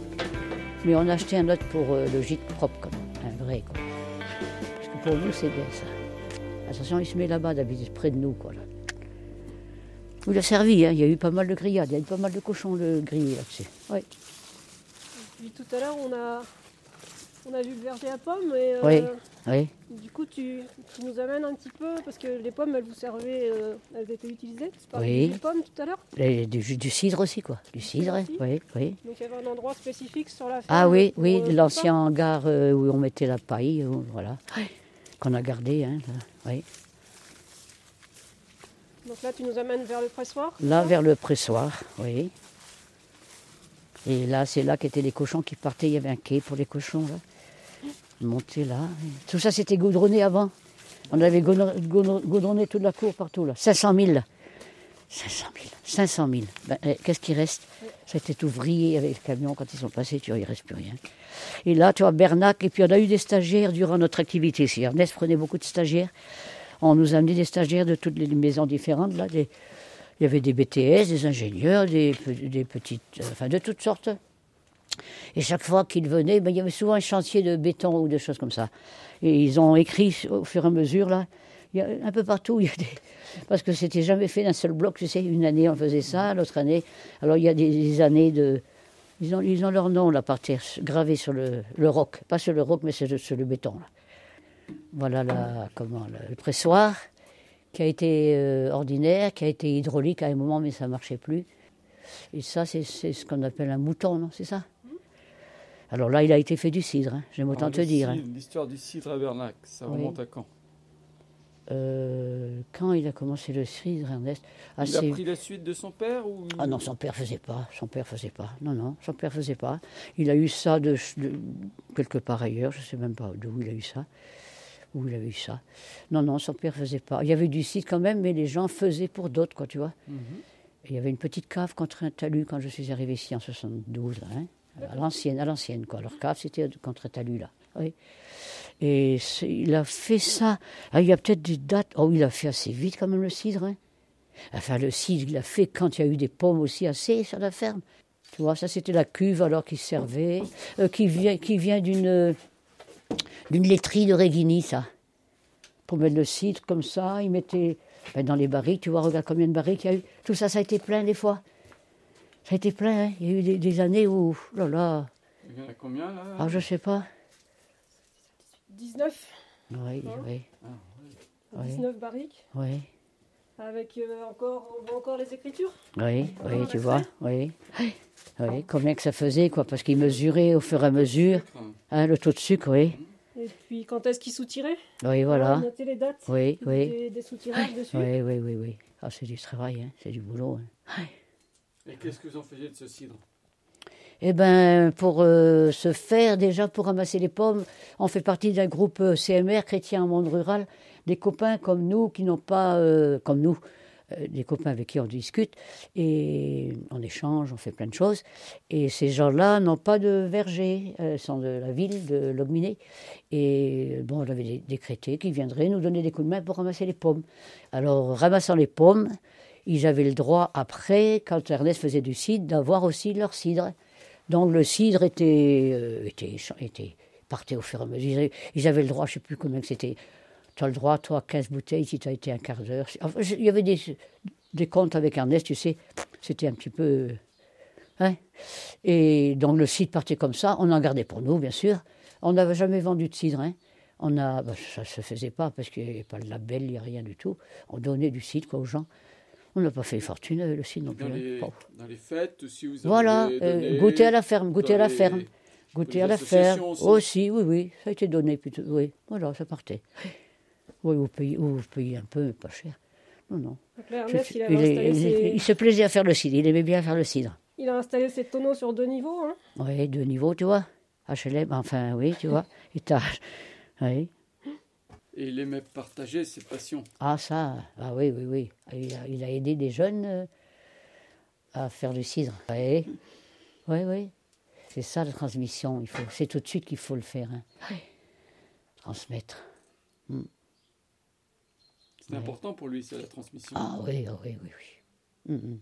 Mais on a acheté un autre pour euh, le gîte propre, comme un vrai. Quoi. Parce que pour nous, c'est bien ça. Attention, il se met là-bas, d'habitude, près de nous. Quoi, là. Il a servi, hein. il y a eu pas mal de grillades, il y a eu pas mal de cochons le grillé là-dessus. Oui. Puis tout à l'heure, on a, on a vu le verger à pommes. Et, euh, Oui. oui. Du coup, tu, tu nous amènes un petit peu, parce que les pommes, elles vous servaient, euh, elles étaient utilisées. Tu parlais Oui. du jus de pommes tout à l'heure? Et du, cidre aussi, quoi. Du cidre, aussi oui, oui. Donc il y avait un endroit spécifique sur la ferme. Ah oui, pour, oui, euh, l'ancien hangar où on mettait la paille, voilà. Qu'on a gardé, hein, là, oui. Donc là, tu nous amènes vers le pressoir. Là, vers le pressoir, oui. Et là, c'est là qu'étaient les cochons qui partaient. Il y avait un quai pour les cochons, là. Montaient là. Tout ça, c'était goudronné avant. On avait goudron- goudron- goudronné toute la cour partout, là. 500 000. 500 000. 500 000. Ben, eh, Qu'est-ce qui reste? C'était ouvrier avec le camion. Quand ils sont passés, tu vois, il ne reste plus rien. Et là, tu vois, Bernac. Et puis, on a eu des stagiaires durant notre activité ici. Ernest prenait beaucoup de stagiaires. On nous a amené des stagiaires de toutes les maisons différentes, là. Il y avait des BTS, des ingénieurs, des, des petites, euh, enfin de toutes sortes. Et chaque fois qu'ils venaient, ben, il y avait souvent un chantier de béton ou de choses comme ça. Et ils ont écrit au fur et à mesure, là, un peu partout, (laughs) parce que c'était jamais fait d'un seul bloc, tu une année on faisait ça, l'autre année. Alors il y a des, années de. Ils ont, ils ont leur nom là par terre, gravé sur le, roc. Pas sur le roc, mais sur le, béton. Là. Voilà la, comment, le, pressoir qui a été euh, ordinaire, qui a été hydraulique à un moment, mais ça ne marchait plus. Et ça, c'est ce qu'on appelle un mouton, non C'est ça? Alors là, il a été fait du cidre, hein, j'aime autant Alors, te dire. hein. L'histoire du cidre à Bernac, ça Oui. remonte à quand? Euh, quand il a commencé le cidre, Ernest? Ah, Il a pris la suite de son père ou Ah non, son père faisait pas, son père faisait pas. Non, non, son père faisait pas. Il a eu ça de, de- quelque part ailleurs, je sais même pas d'où il a eu ça. Où il a eu ça. Non, non, son père faisait pas. Il y avait du cidre quand même, mais les gens faisaient pour d'autres, quoi, tu vois. Mhm. Il y avait une petite cave contre un talus quand je suis arrivé ici en 72, là, hein, à l'ancienne, à l'ancienne, quoi. Leur cave, c'était contre talus, là. Et il a fait ça. Ah, il y a peut-être des dates. Oh, il a fait assez vite, quand même, le cidre, hein. Enfin, le cidre, il l'a fait quand il y a eu des pommes aussi assez sur la ferme. Tu vois, ça, c'était la cuve alors qui servait, euh, qui vient, qui vient d'une, d'une laiterie de Régini, ça. Pour mettre le cidre comme ça, ils mettaient ben, dans les barriques. Tu vois, regarde combien de barriques il y a eu. Tout ça, ça a été plein des fois. Ça a été plein, hein. Il y a eu des, des années où, là là, Il y en a combien là? Ah, je sais pas. 19, Oui, Hein oui, Oui. 19 barriques. oui. Avec euh, encore, on voit encore les écritures? Oui, oui, tu vois, oui. Oui, combien que ça faisait, quoi, parce qu'ils mesuraient au fur et à mesure hein, le taux de sucre, oui. Et puis quand est-ce qu'ils soutiraient Oui, voilà. Noter les dates. Oui, oui. Des, des soutirages dessus. Oui, oui, oui, oui. Ah, c'est du travail, hein, c'est du boulot. hein. Et qu'est-ce que vous en faisiez de ce cidre? Eh bien, pour euh, se faire, déjà, pour ramasser les pommes, on fait partie d'un groupe euh, CMR, Chrétien en monde rural, des copains comme nous qui n'ont pas, euh, comme nous, des copains avec qui on discute et on échange, on fait plein de choses. Et ces gens-là n'ont pas de verger, sont de la ville de Logminé. Et bon, on avait dé- décrété qu'ils viendraient nous donner des coups de main pour ramasser les pommes. Alors, ramassant les pommes, ils avaient le droit, après, quand Ernest faisait du cidre, d'avoir aussi leur cidre. Donc le cidre était, euh, était, partait au fur et à mesure. Ils avaient- le droit, je ne sais plus combien que c'était. Tu as le droit, toi, 15 bouteilles si tu as été un quart d'heure. Enfin, il y avait des, des comptes avec Ernest, tu sais. C'était un petit peu. Hein et donc le cidre partait comme ça. On en gardait pour nous, bien sûr. On n'avait jamais vendu de cidre. Hein. On a, bah, ça ne se faisait pas parce qu'il n'y avait pas de label, il n'y a rien du tout. On donnait du cidre quoi, aux gens. On n'a pas fait fortune, le cidre non plus. Dans hein. les, Bon. dans les fêtes aussi, vous avez Voilà, donné, euh, goûter à la ferme, goûter à la les- ferme. Goûter à la ferme. aussi. Aussi, oui, oui. Ça a été donné plutôt. Oui, voilà, ça partait. Oui, vous payez, vous payez un peu, mais pas cher. Non, non. Donc là, Je Ernest, fais- il, avait il, est- installé il- ses- il se plaisait à faire le cidre. Il aimait bien faire le cidre. il a installé ses tonneaux sur deux niveaux. Hein. Oui, deux niveaux, tu vois. HLM, enfin, oui, tu vois. (laughs) Étage. Oui. Et il aimait partager ses passions. Ah, ça, ah oui, oui, oui. Il a, il a aidé des jeunes euh, à faire du cidre. Oui, oui, oui. C'est ça la transmission. Il faut, c'est tout de suite qu'il faut le faire. hein. Transmettre. C'est important pour lui, c'est la transmission. Ah oui, ah oui, oui, oui. Mm, mm.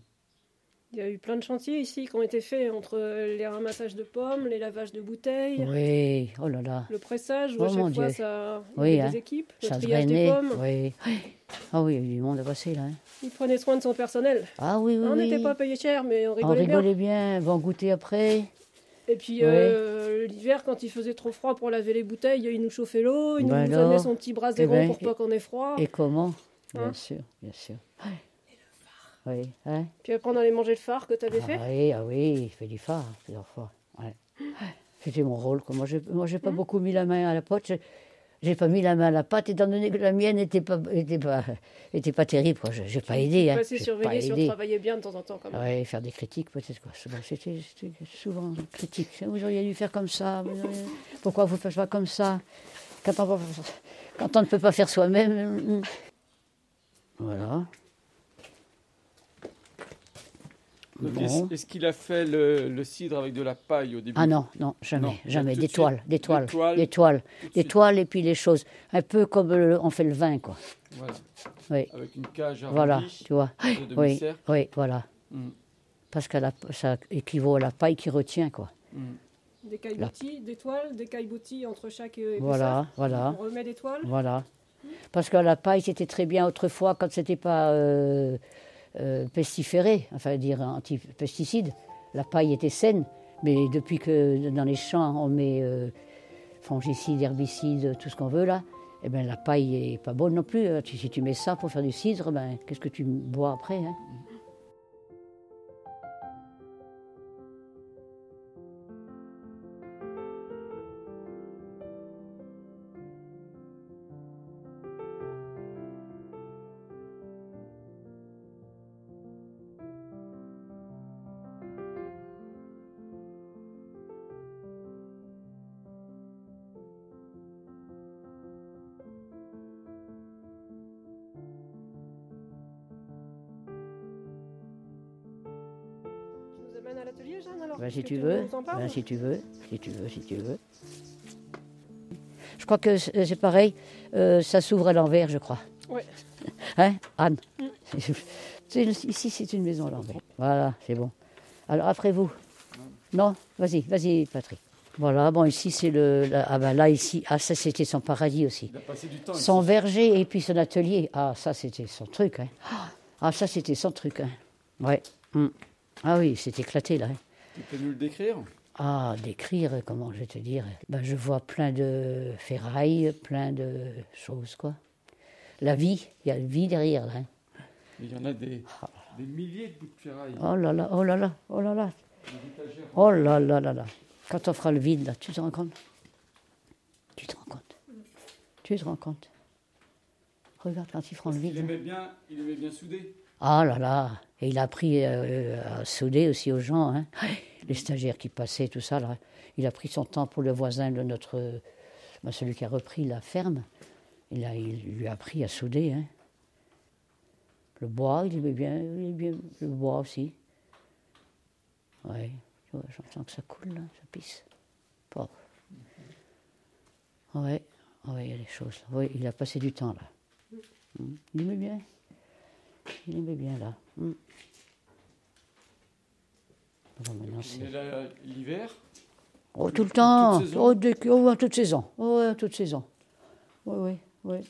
Il y a eu plein de chantiers ici qui ont été faits entre les ramassages de pommes, les lavages de bouteilles, Oui, oh là là. le pressage, où Oh, à chaque fois Dieu. ça, il y avait hein. des équipes, le Ça triage des pommes. Oui. Ah oui, il y a eu du monde à passer là. hein. Il prenait soin de son personnel. Ah oui, oui, on oui. n'était pas payé cher, mais on On rigolait, bien. rigolait bien. Vont goûter après. Et puis euh, l'hiver, quand il faisait trop froid pour laver les bouteilles, il nous chauffait l'eau, il Ben nous amenait son petit braséron Eh ben, pour pas qu'on ait froid. Et comment? Bien Hein sûr, bien sûr. Oui, hein Puis après, on allait manger le phare que tu avais fait. Ah oui, ah oui, il fait du phare plusieurs fois. Ouais. (gasps) C'était mon rôle. quoi. Moi, moi, j'ai pas beaucoup mis la main à la pote. J'ai, pas mis la main à la pâte, étant donné que la mienne n'était pas, était pas, était pas terrible. Quoi. J'ai, j'ai pas aidé. Hein. Passer surveiller si on travaillait bien de temps en temps. Ouais, faire des critiques peut-être. Quoi. C'était, souvent critique. Vous auriez dû faire comme ça. vous auriez- Pourquoi vous ne faites pas comme ça? Quand on, quand on ne peut pas faire soi-même. Voilà. Donc, Bon. est-ce, qu'il a fait le, le cidre avec de la paille au début Ah non, non, jamais, Non, jamais. Des toiles, des toiles, des toiles, des toiles et puis les choses. Un peu comme le- on fait le vin, quoi. Voilà. Oui, Avec une cage voilà, tu vois. de Oui, oui, voilà. Mm. Parce que la- ça équivaut à la paille qui retient, quoi. Mm. Des caillebotis, des toiles, des caillebotis entre chaque euh, épaisseur. Voilà, voilà. On remet des toiles. Voilà. Parce que la paille, c'était très bien autrefois quand c'était pas euh, euh, pestiféré, enfin dire anti-pesticide. La paille était saine, mais depuis que dans les champs on met euh, fongicides, herbicides, tout ce qu'on veut là, eh ben la paille est pas bonne non plus. Tu- Si tu mets ça pour faire du cidre, ben qu'est-ce que tu bois après hein? Si tu veux, ben, si tu veux, si tu veux, si tu veux. Je crois que c'est c'est pareil, euh, ça s'ouvre à l'envers, je crois. Ouais. Hein, Anne? (laughs) Ici, c'est une maison à l'envers. Voilà, c'est bon. Alors, après vous Non? Vas-y, vas-y, Patrick. Voilà, bon, ici, c'est le. la- ah, ben là, ici, ah, ça, c'était son paradis aussi. Il a passé du temps Son ici. verger et puis son atelier. Ah, ça, c'était son truc. Hein. Ah, ça, c'était son truc. Hein. Ouais. hum. Ah oui, c'est éclaté, là. hein. Tu peux nous le décrire? Ah, décrire, comment je vais te dire ben, Je vois plein de ferrailles, plein de choses, quoi. La vie, il y a la vie derrière, là. hein. Il y en a des, des milliers de bouts de ferraille. Oh là là, oh là là, oh là là, oh là là là là. Quand on fera le vide, là, tu te rends compte? Tu te rends compte? Tu te rends compte? Regarde quand ils feront le Il vide. hein. aimait bien, il aimait bien souder. Ah là là Et il a appris euh, à souder aussi aux gens, hein. les stagiaires qui passaient, tout ça. Là. Il a pris son temps pour le voisin de notre. euh, ben, celui qui a repris la ferme. Il, a, il lui a appris à souder. Hein. Le bois, il aimait bien, il aimait bien le bois aussi. Oui, j'entends que ça coule là, ça pisse. Pauvre. Oui, oui, il y a des choses. Oui, il a passé du temps là. Mm. Il aimait bien. Il aimait bien là. Mm. Bon, maintenant, c'est- On est là l'hiver. Oh, tout le Toute temps. saison Oh, que- oh, en toute saison. Oh, ouais, en toute saison. Oui, oui, oui.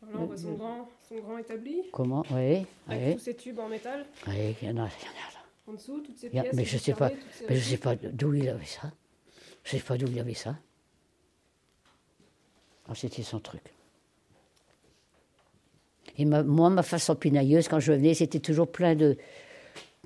Voilà, on voit son grand, son grand établi, Comment? Oui, avec oui. tous ces tubes en métal. Oui, il y en a, il y en a là. En dessous, toutes ces Il y a- pièces. mais je sont sais pas, mais je sais pas d'où il avait ça. Je sais pas d'où il avait ça. Ah, c'était son truc. Et moi, ma façon pinailleuse, quand je venais, c'était toujours plein de,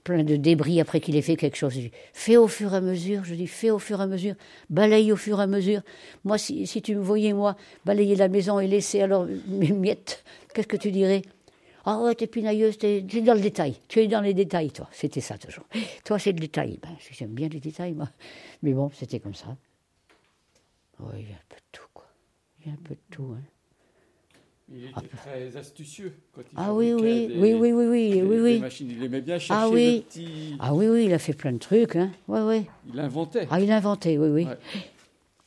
plein de débris après qu'il ait fait quelque chose. Je dis, fais au fur et à mesure, je dis, fais au fur et à mesure, balaye au fur et à mesure. Moi, si, si tu me voyais, moi, balayer la maison et laisser alors mes miettes, qu'est-ce que tu dirais? Ah ouais, t'es pinailleuse, t'es t'es dans le détail. Tu es dans les détails, toi. C'était ça toujours. Toi, c'est le détail. Ben, j'aime bien les détails, moi. Mais bon, c'était comme ça. Oui, il y a un peu de tout, quoi. Il y a un peu de tout, hein. Il était très astucieux quand il Ah oui, oui, des- oui, oui, oui, oui, oui, des oui. machines. Il aimait bien chercher Ah oui. Ah oui, oui, il a fait plein de trucs, hein. Ouais, ouais. Il inventait. Ah, il a inventé, oui, oui. Ouais.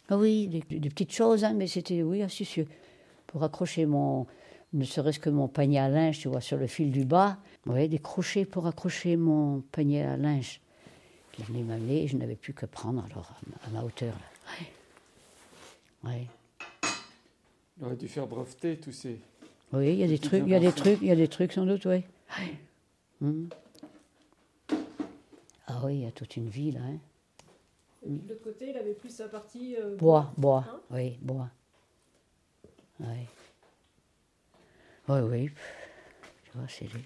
Ah oui, des, des petites choses, hein, mais c'était, oui, astucieux. Pour accrocher mon, ne serait-ce que mon panier à linge, tu vois, sur le fil du bas. Oui, des crochets pour accrocher mon panier à linge. Il venait m'amener et je n'avais plus que prendre, alors, à ma, à ma hauteur, là. Ouais. Ouais. Il aurait dû faire breveter tous ces. Oui, il y a des trucs, il y a des trucs, il y a des trucs sans doute, oui. Mhm. Ah oui, il y a toute une vie là. Hein. Et puis de l'autre côté, il avait plus sa partie. euh, Bois, bois, Hein oui, bois. Oui. Oui, oui. Tu vois, c'est des-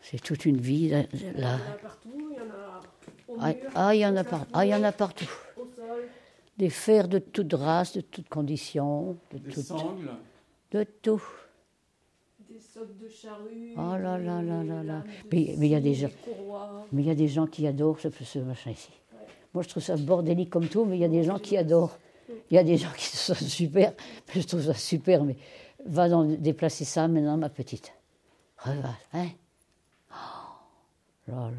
c'est toute une vie là. Il y en a partout, il y en a au Ah, mur, ah, il y en a par- plafond, ah, il y en a partout. Des fers de toute race, de toutes conditions, de, Des sangles. de tout. Des socs de charrue. Oh là là là là là. Mais- mais il y a des gens- courroies. Mais il y a des gens qui adorent ce, ce machin ici. Moi, je trouve ça bordélique comme tout, mais il y a des gens qui adorent. Il y a des gens qui sont (laughs) super. Je trouve ça super, mais va dans, déplacer ça maintenant, ma petite. Regarde, hein Oh, là, là, là,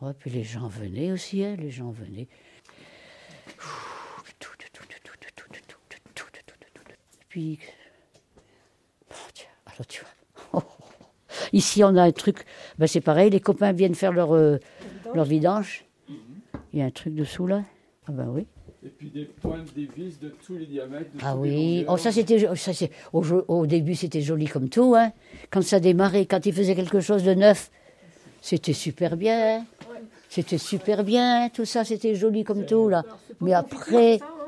là. Ouais, puis les gens venaient aussi, hein, les gens venaient. Puis, bon, tiens, alors tu vois. (laughs) Ici, on a un truc, ben, c'est pareil, les copains viennent faire leur, euh, Vidange. leur vidange. Il y a un truc dessous là Ah ben oui. Et puis des pointes, des vis de tous les diamètres. de Ah oui. Oh, ça c'était, jo- ça c'est, au, au début c'était joli comme tout, hein. Quand ça démarrait, quand ils faisaient quelque chose de neuf, c'était super bien. hein. C'était super bien, tout ça c'était joli comme tout là. Mais après, ça, hein.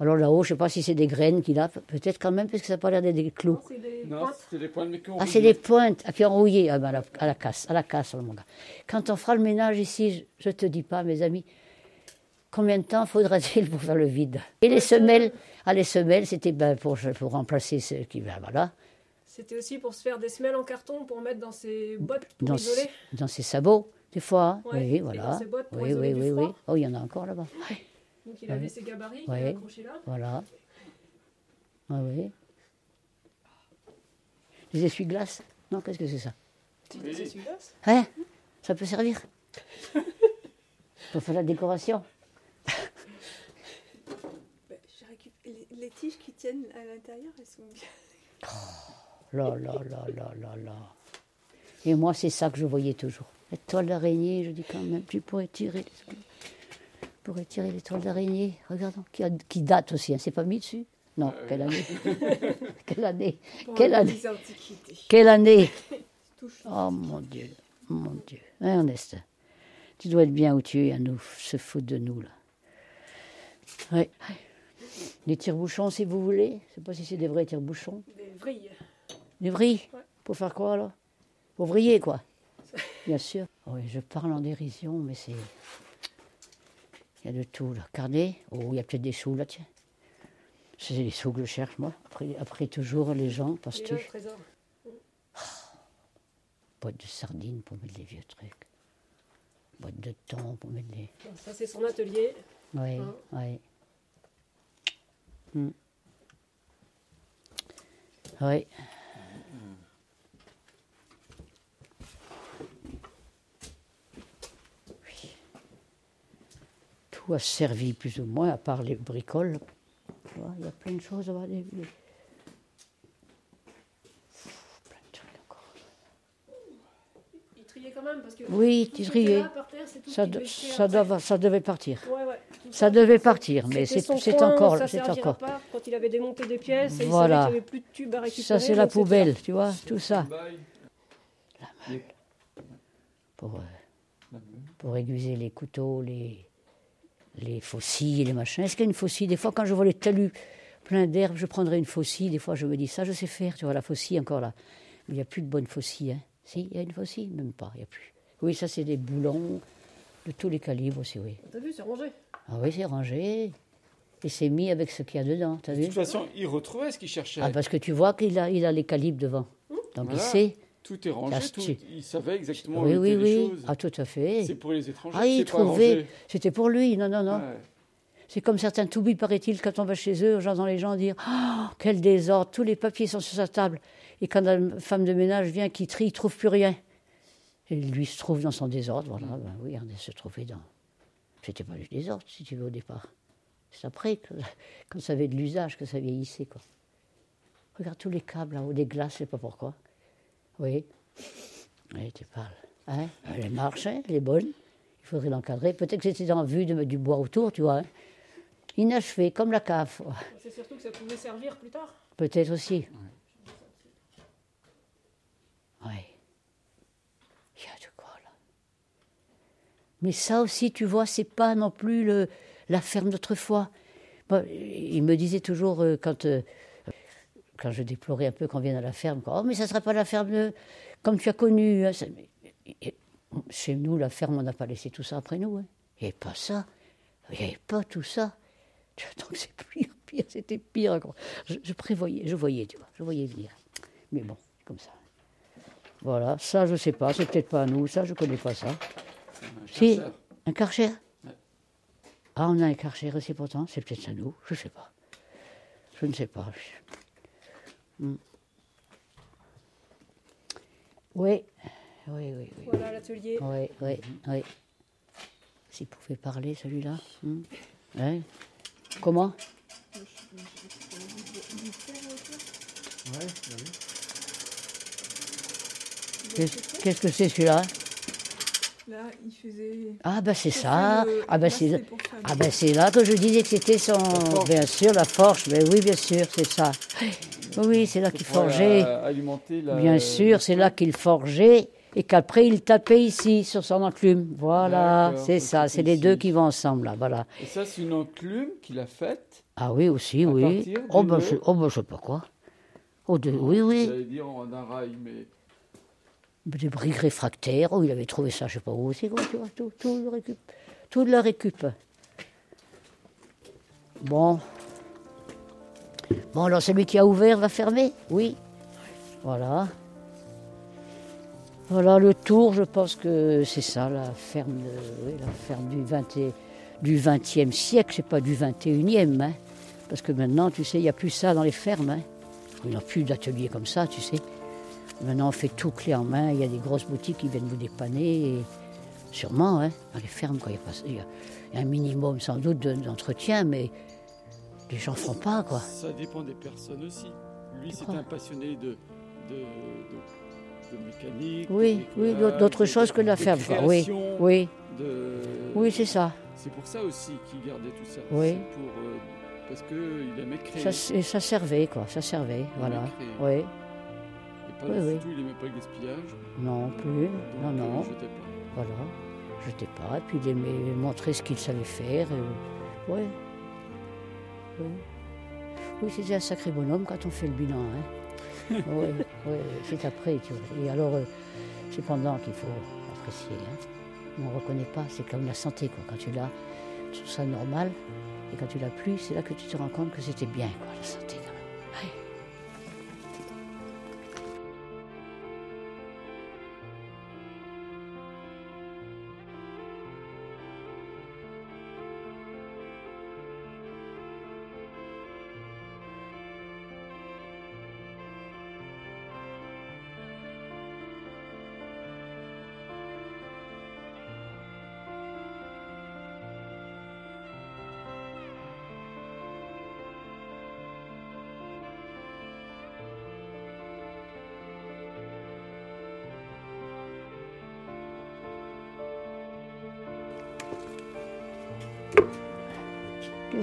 Alors là-haut, je sais pas si c'est des graines qu'il a, pe- peut-être quand même parce que ça n'a pas l'air d'être des clous. Non, c'est des Non, pointes. c'était des pointes, mais qu'on Ah, c'est des pointes ah, qui ont rouillé ah, ben, à, la, à la casse, à la casse, mon gars. Quand on fera le ménage ici, je, je te dis pas, mes amis, combien de temps faudra-t-il pour faire le vide? Et les semelles, ah, les semelles, c'était ben, pour, pour remplacer ce qui, ben, voilà, C'était aussi pour se faire des semelles en carton pour mettre dans ses bottes pour dans, isoler. dans ses sabots, des fois. hein. Ouais, oui, voilà. dans ses bottes pour oui, isoler oui, du oui, oui. Oh, il y en a encore là-bas. Donc il avait ses gabarits qu'il Ouais. accrochés là. Voilà. Ah oui. Les essuie-glaces Non, qu'est-ce que c'est ça? Des essuie-glaces. Hein? Ça peut servir? Pour faire la décoration Bah, les, les tiges qui tiennent à l'intérieur, elles sont bien. Là, là, là, là, là, là. Et moi, c'est ça que je voyais toujours. Les toiles d'araignée, je dis quand même, tu pourrais tirer les, tu pourrais tirer les toiles d'araignée. Regardons, qui, a- qui date aussi, hein. c'est pas mis dessus Non, quelle année (laughs) Quelle année Pour Quelle année. Quelle année. (laughs) Oh mon Dieu, mon Dieu. Ernest, tu dois être bien où tu es à nous se foutre de nous, là. Ouais. Les tire-bouchons, si vous voulez. Je sais pas si c'est des vrais tire-bouchons. Des vrilles. Des vrilles Ouais. Pour faire quoi, là? Pour vriller, quoi. (laughs) Bien sûr. Oui, je parle en dérision, mais c'est... Il y a de tout, là. Carnet Oh, il y a peut-être des sous, là, tiens. C'est les sous que je cherche, moi. Après, après toujours, les gens, parce que... trésor. Boîte de sardines pour mettre les vieux trucs. Boîte de thon pour mettre les... Bon, Ça, c'est son atelier. Oui, Hein. oui. Hmm. Oui. Tout a servi plus ou moins, à part les bricoles. Il y a plein de choses. Plein de trucs encore. Il triait quand même parce que. Oui, tout il triait. là, par terre, c'est tout Ça, de- devait ça, doit- ça devait partir. Ouais, ouais, Ça devait partir, mais c'est encore, ça c'est encore. pas quand il avait démonté des pièces et Voilà. il savait qu'il n'y avait plus de tubes à récupérer. Ça, c'est la poubelle, tu vois, tout ça. Bail. Les- Pour, euh, la meule. pour aiguiser les couteaux, les, les faucilles, les machins. Est-ce qu'il y a une faucille? Des fois, quand je vois les talus pleins d'herbe, je prendrais une faucille. Des fois, je me dis, ça, je sais faire, tu vois, la faucille encore là. Mais il n'y a plus de bonne faucille. Hein. Si, il y a une faucille? Même pas, il n'y a plus. Oui, ça, c'est des boulons de tous les calibres aussi, oui. T'as vu, c'est rangé. Ah oui, c'est rangé. Et c'est mis avec ce qu'il y a dedans, t'as De vu? toute façon, il retrouvait ce qu'il cherchait. Ah, parce que tu vois qu'il a, il a les calibres devant. Donc il sait. Tout est rangé, tout- il savait exactement Oui, où oui, étaient les oui. choses. Ah, tout à fait. C'est pour les étrangers. Ah, il trouvait. C'était pour lui, non, non, non. Ouais. C'est comme certains toubis, paraît-il, quand on va chez eux, j'entends les gens dire Oh, quel désordre, tous les papiers sont sur sa table. Et quand la femme de ménage vient qui trie, il ne trouve plus rien. Et lui se trouve dans son désordre, voilà. Ben oui, on se trouvait dans. C'était pas du désordre, si tu veux, au départ. C'est après, que, (laughs) quand ça avait de l'usage, que ça vieillissait, quoi. Regarde tous les câbles là-haut, des glaces, je sais pas pourquoi. Oui. Oui, tu parles. Hein elle marche, hein, elle est bonne. Il faudrait l'encadrer. Peut-être que c'était en vue de mettre du bois autour, tu vois. hein. Inachevé, comme la cave. C'est surtout que ça pouvait servir plus tard. Peut-être aussi. Oui. Il y a de quoi là. Mais ça aussi, tu vois, c'est pas non plus le, la ferme d'autrefois. Bon, il me disait toujours euh, quand, euh, quand je déplorais un peu qu'on vienne à la ferme, oh mais ça serait pas la ferme de- comme tu as connu. hein, et- chez nous, la ferme, on n'a pas laissé tout ça après nous. hein. Il n'y avait pas ça. Il n'y avait pas tout ça. (laughs) Donc c'est pire, pire, c'était pire. Je, je prévoyais, je voyais, tu vois, je voyais venir. Mais bon, c'est comme ça. Voilà, ça je sais pas, c'est peut-être pas à nous, ça je connais pas ça. Chercheur. un karcher? Ouais. Ah, on a un karcher aussi pourtant, c'est peut-être à nous, je sais pas. Je ne sais pas. Hmm. Oui, oui, oui, oui. Voilà l'atelier. Oui, oui, oui. S'il pouvait parler, celui-là. hmm. Ouais. Comment? Ouais. Qu'est-ce qu'est-ce que c'est celui-là? Là, il faisait. Ah, ben c'est ça. le- Ah, ben c'est ah ben c'est là que je disais que c'était son. Bien sûr, la forge. Ben oui, bien sûr, c'est ça. Oui, c'est là qu'il euh, forgeait. la- Bien sûr, c'est là qu'il forgeait et qu'après il tapait ici sur son enclume. Voilà, c'est ça. C'est les deux qui vont ensemble là. Voilà. Et ça, c'est une enclume qu'il a faite. Ah oui, aussi, À oui. Oh ben, je, oh ben, je sais pas quoi. Oh, de, oui, oui. J'allais dire en un rail, mais Des briques réfractaires. Oh, il avait trouvé ça, je sais pas où aussi, quoi, tu vois, tout, tout le récup. Tout de la récup. Bon. Bon, alors celui qui a ouvert va fermer Oui. Voilà. Voilà le tour, je pense que c'est ça, la ferme, la ferme du, 20 et- du 20e siècle, c'est pas du 21e. Hein, parce que maintenant, tu sais, il n'y a plus ça dans les fermes. Hein. Il n'y a plus d'ateliers comme ça, tu sais. Maintenant, on fait tout clé en main. Il y a des grosses boutiques qui viennent vous dépanner. sûrement, hein, dans les fermes. Il y y a- un minimum, sans doute, de- d'entretien, mais les gens font pas, quoi. ça dépend des personnes aussi. Lui, c'est un passionné de, de, de, de mécanique. Oui, oui, d'autres choses que la de ferme, quoi. Oui, oui, oui, c'est ça. C'est pour ça aussi qu'il gardait tout ça. Oui. Pour, euh, parce qu'il aimait créer. Ça, et ça servait, quoi. Ça servait, voilà. Oui, Et pas Oui, oui. tout, il n'aimait pas le gaspillage. non plus. donc, Non, euh, non. jetait pas. Voilà. Jetait pas. Et puis il aimait montrer ce qu'il savait faire. et- ouais. Oui. Oui, c'était un sacré bonhomme quand on fait le bilan. Hein. (laughs) oui, oui, c'est après, tu vois. Et alors, euh, c'est pendant qu'il faut apprécier. Hein. On ne reconnaît pas, c'est comme la santé, quoi. Quand tu l'as, tu trouves ça normal. Et quand tu l'as plus, c'est là que tu te rends compte que c'était bien, quoi, la santé,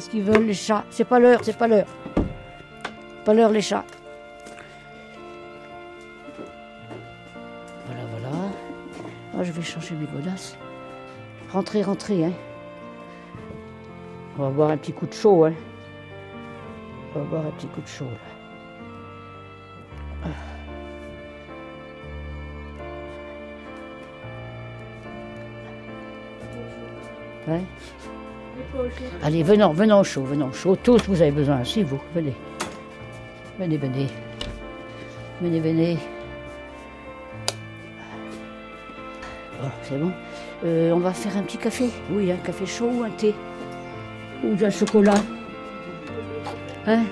Qu'est-ce qu'ils veulent les chats C'est pas l'heure, c'est pas l'heure. Pas l'heure les chats. Voilà, voilà. Ah, je vais changer mes godasses. Rentrez, rentrez, hein. On va boire un petit coup de chaud, hein. On va boire un petit coup de chaud, là. Ouais. Allez, venons, venons au chaud, venons au chaud. Tous, vous avez besoin, si vous, venez. Venez, venez. Venez, venez. Oh, c'est bon. Euh, on va faire un petit café. Oui, un café chaud ou un thé. Ou un chocolat. Hein?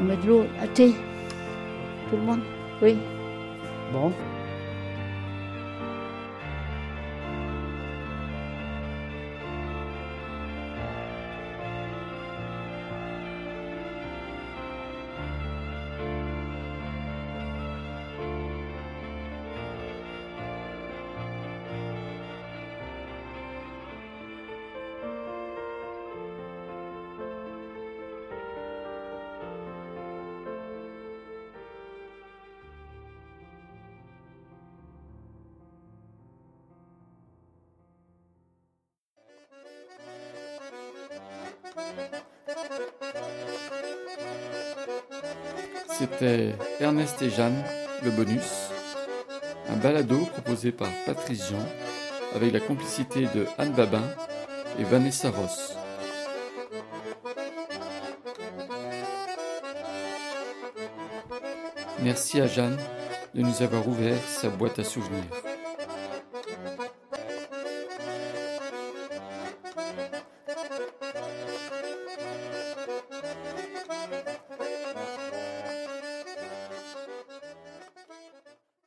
On met de l'eau, un thé. Tout le monde? Oui. Bon. Ernest et Jeanne, le bonus, un balado proposé par Patrice Jean avec la complicité de Anne Babin et Vanessa Ross. Merci à Jeanne de nous avoir ouvert sa boîte à souvenirs.